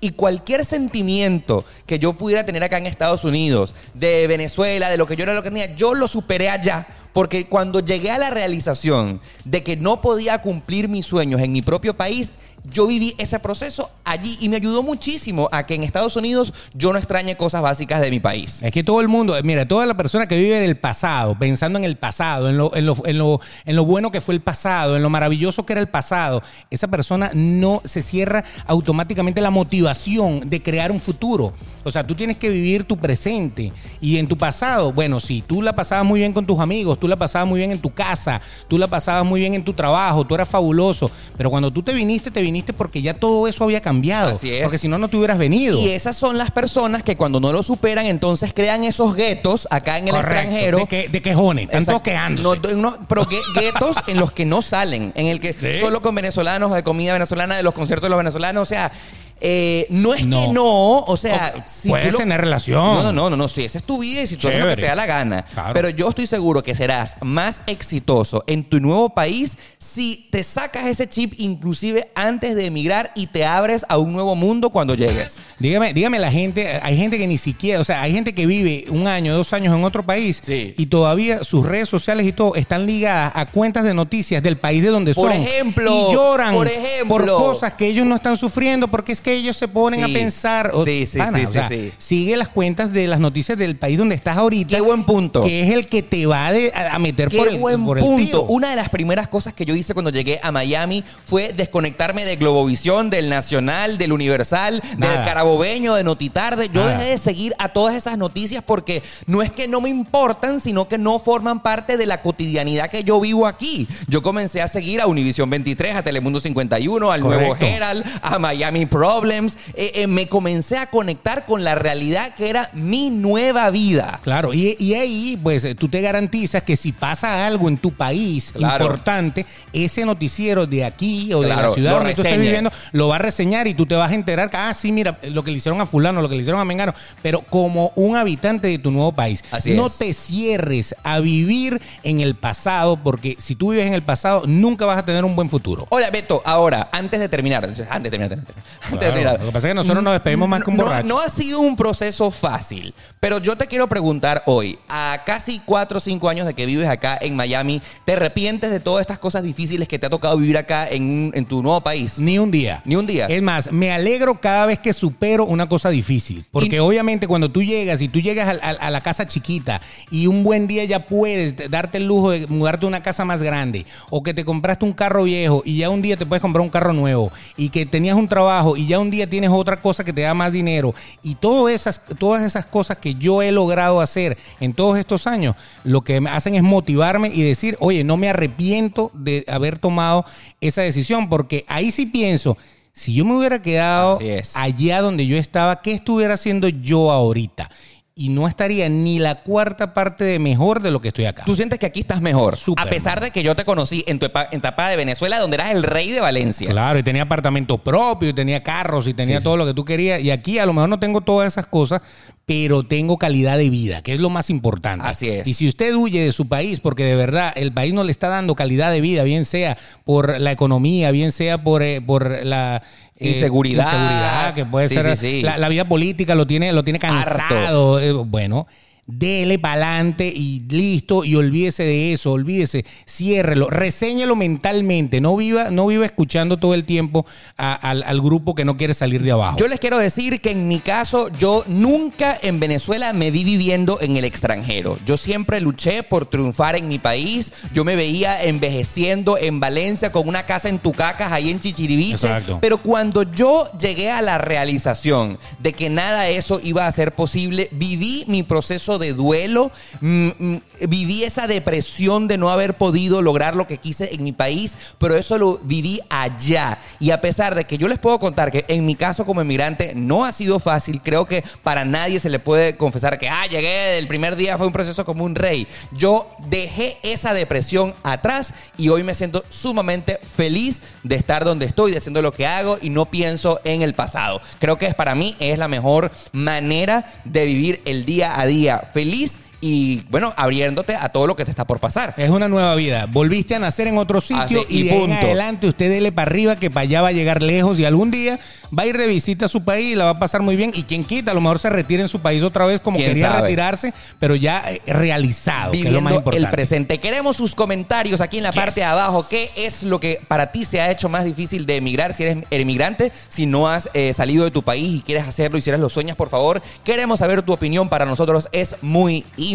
Y cualquier sentimiento que yo pudiera tener acá en Estados Unidos, de Venezuela, de lo que yo era lo que tenía, yo lo superé allá. Porque cuando llegué a la realización de que no podía cumplir mis sueños en mi propio país, yo viví ese proceso allí y me ayudó muchísimo a que en Estados Unidos yo no extrañe cosas básicas de mi país. Es que todo el mundo, mira, toda la persona que vive del pasado, pensando en el pasado, en lo, en lo, en lo, en lo bueno que fue el pasado, en lo maravilloso que era el pasado, esa persona no se cierra automáticamente la motivación de crear un futuro. O sea, tú tienes que vivir tu presente. Y en tu pasado, bueno, sí, tú la pasabas muy bien con tus amigos, tú la pasabas muy bien en tu casa, tú la pasabas muy bien en tu trabajo, tú eras fabuloso. Pero cuando tú te viniste, te viniste porque ya todo eso había cambiado. Así es. Porque si no, no te hubieras venido. Y esas son las personas que cuando no lo superan, entonces crean esos guetos acá en el Correcto, extranjero. De, que, de quejones, Exacto. quejándose. No, no, pero gue- guetos en los que no salen, en el que Sí. solo con venezolanos, de comida venezolana, de los conciertos de los venezolanos, o sea, eh, no es No. que no, o sea, O- puedes tener relación. No, no, no, no, no, sí, esa es tu vida y si tú haces lo que te da la gana. Claro. Pero yo estoy seguro que serás más exitoso en tu nuevo país si te sacas ese chip inclusive antes de emigrar y te abres a un nuevo mundo cuando llegues. Dígame, dígame la gente, hay gente que ni siquiera, o sea, hay gente que vive un año, dos años en otro país Sí. y todavía sus redes sociales y todo están ligadas a cuentas de noticias del país de donde Por son. ejemplo, y lloran por ejemplo. por cosas que ellos no están sufriendo porque es que ellos se ponen Sí. a pensar. o- Sí, sí, pana, sí, o sea, sí. Sigue las cuentas de las noticias del país donde estás ahorita. Qué buen punto. Que es el que te va de- a, meter Qué por el, buen por el punto. tiro. Una de las primeras cosas que yo hice cuando llegué a Miami fue desconectarme de Globovisión, del Nacional, del Universal, del. Carabobeño, de Notitarde. Yo Nada. dejé de seguir a todas esas noticias porque no es que no me importan, sino que no forman parte de la cotidianidad que yo vivo aquí. Yo comencé a seguir a Univisión 23, a Telemundo 51, al Nuevo. Herald, a Miami Problems. Eh, eh, me comencé a conectar con la realidad que era mi nueva vida. Claro, y, y ahí pues eh, tú te garantizas que si pasa algo en tu país Claro. importante, ese noticiero de aquí o de la ciudad donde tú estés viviendo lo va a reseñar y tú te vas a enterar que, ah, sí, mira, lo que le hicieron a fulano, lo que le hicieron a Mengano, pero como un habitante de tu nuevo país. Así no es. te cierres a vivir en el pasado, porque si tú vives en el pasado, nunca vas a tener un buen futuro. Hola, Beto, ahora, antes de terminar, antes de terminar, antes de terminar, antes Claro, lo que pasa es que nosotros nos despedimos más que un No- borracho. No, ha sido un proceso fácil, pero yo te quiero preguntar hoy, a casi 4 o 5 años de que vives acá en Miami, ¿te arrepientes de todas estas cosas difíciles que te ha tocado vivir acá en, en tu nuevo país? Ni un día. Ni un día. Es más, me alegro cada vez que supero una cosa difícil. Porque Y- obviamente cuando tú llegas y tú llegas al- a, la casa chiquita y un buen día ya puedes darte el lujo de mudarte a una casa más grande o que te compraste un carro viejo y ya un día te puedes comprar un carro nuevo y que tenías un trabajo y ya un día tienes otra cosa que te da más dinero y todo esas, todas esas cosas que yo he logrado hacer en todos estos años, lo que me hacen es motivarme y decir, oye, no me arrepiento de haber tomado esa decisión porque ahí sí pienso, si yo me hubiera quedado allá donde yo estaba, ¿qué estuviera haciendo yo ahorita? Y no estaría ni la cuarta parte de mejor de lo que estoy acá. ¿Tú sientes que aquí estás mejor? Súper, a pesar de que yo te conocí en tu en etapa de Venezuela, donde eras el rey de Valencia. Claro, y tenía apartamento propio, y tenía carros, y tenía Sí, todo lo que tú querías. Y aquí a lo mejor no tengo todas esas cosas, pero tengo calidad de vida, que es lo más importante. Así es. Y si usted huye de su país porque de verdad el país no le está dando calidad de vida, bien sea por la economía, bien sea por, eh, por la eh, Inseguridad. inseguridad, que puede Sí, ser sí, sí. La, la vida política lo tiene, lo tiene cansado. eh, bueno. Dele para adelante y listo, y olvídese de eso, olvídese, ciérrelo, reséñelo mentalmente, no viva, no viva escuchando todo el tiempo a- al, al grupo que no quiere salir de abajo. Yo les quiero decir que en mi caso, yo nunca en Venezuela me vi viviendo en el extranjero. Yo siempre luché por triunfar en mi país. Yo me veía envejeciendo en Valencia con una casa en Tucacas, ahí en Chichiriviche. Exacto. Pero cuando yo llegué a la realización de que nada de eso iba a ser posible, viví mi proceso de duelo, mm, mm, viví esa depresión de no haber podido lograr lo que quise en mi país, pero eso lo viví allá. Y a pesar de que yo les puedo contar que en mi caso como emigrante no ha sido fácil, creo que para nadie se le puede confesar que, ah, llegué el primer día, fue un proceso como un rey. Yo dejé esa depresión atrás y hoy me siento sumamente feliz de estar donde estoy, de haciendo lo que hago y no pienso en el pasado. Creo que para mí es la mejor manera de vivir el día a día feliz y bueno, abriéndote a todo lo que te está por pasar. Es una nueva vida. Volviste a nacer en otro sitio Así, y y, de ahí en punto. adelante usted dele para arriba que para allá va a llegar lejos y algún día va a ir de visita a su país y la va a pasar muy bien. Y quien quita, a lo mejor se retira en su país otra vez como ¿Quién quería sabe? retirarse, pero ya eh, realizado, que es lo más viviendo importante. el presente. Queremos sus comentarios aquí en la Yes. parte de abajo. ¿Qué es lo que para ti se ha hecho más difícil de emigrar si eres emigrante? Si no has eh, salido de tu país y quieres hacerlo y si eres lo sueñas, por favor. Queremos saber tu opinión. Para nosotros es muy importante.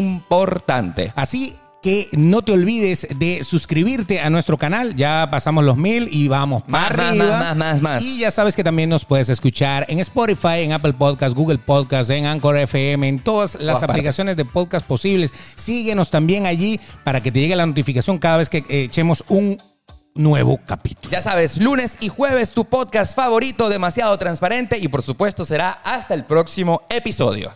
Así que no te olvides de suscribirte a nuestro canal. Ya pasamos los mil y vamos Más, para más, arriba. más, más, más, más. Y ya sabes que también nos puedes escuchar en Spotify, en Apple Podcast, Google Podcast, en Anchor FM, en todas las aplicaciones de podcast posibles. Síguenos también allí para que te llegue la notificación cada vez que eh, echemos un nuevo capítulo. Ya sabes, lunes y jueves tu podcast favorito, demasiado transparente y por supuesto será hasta el próximo episodio.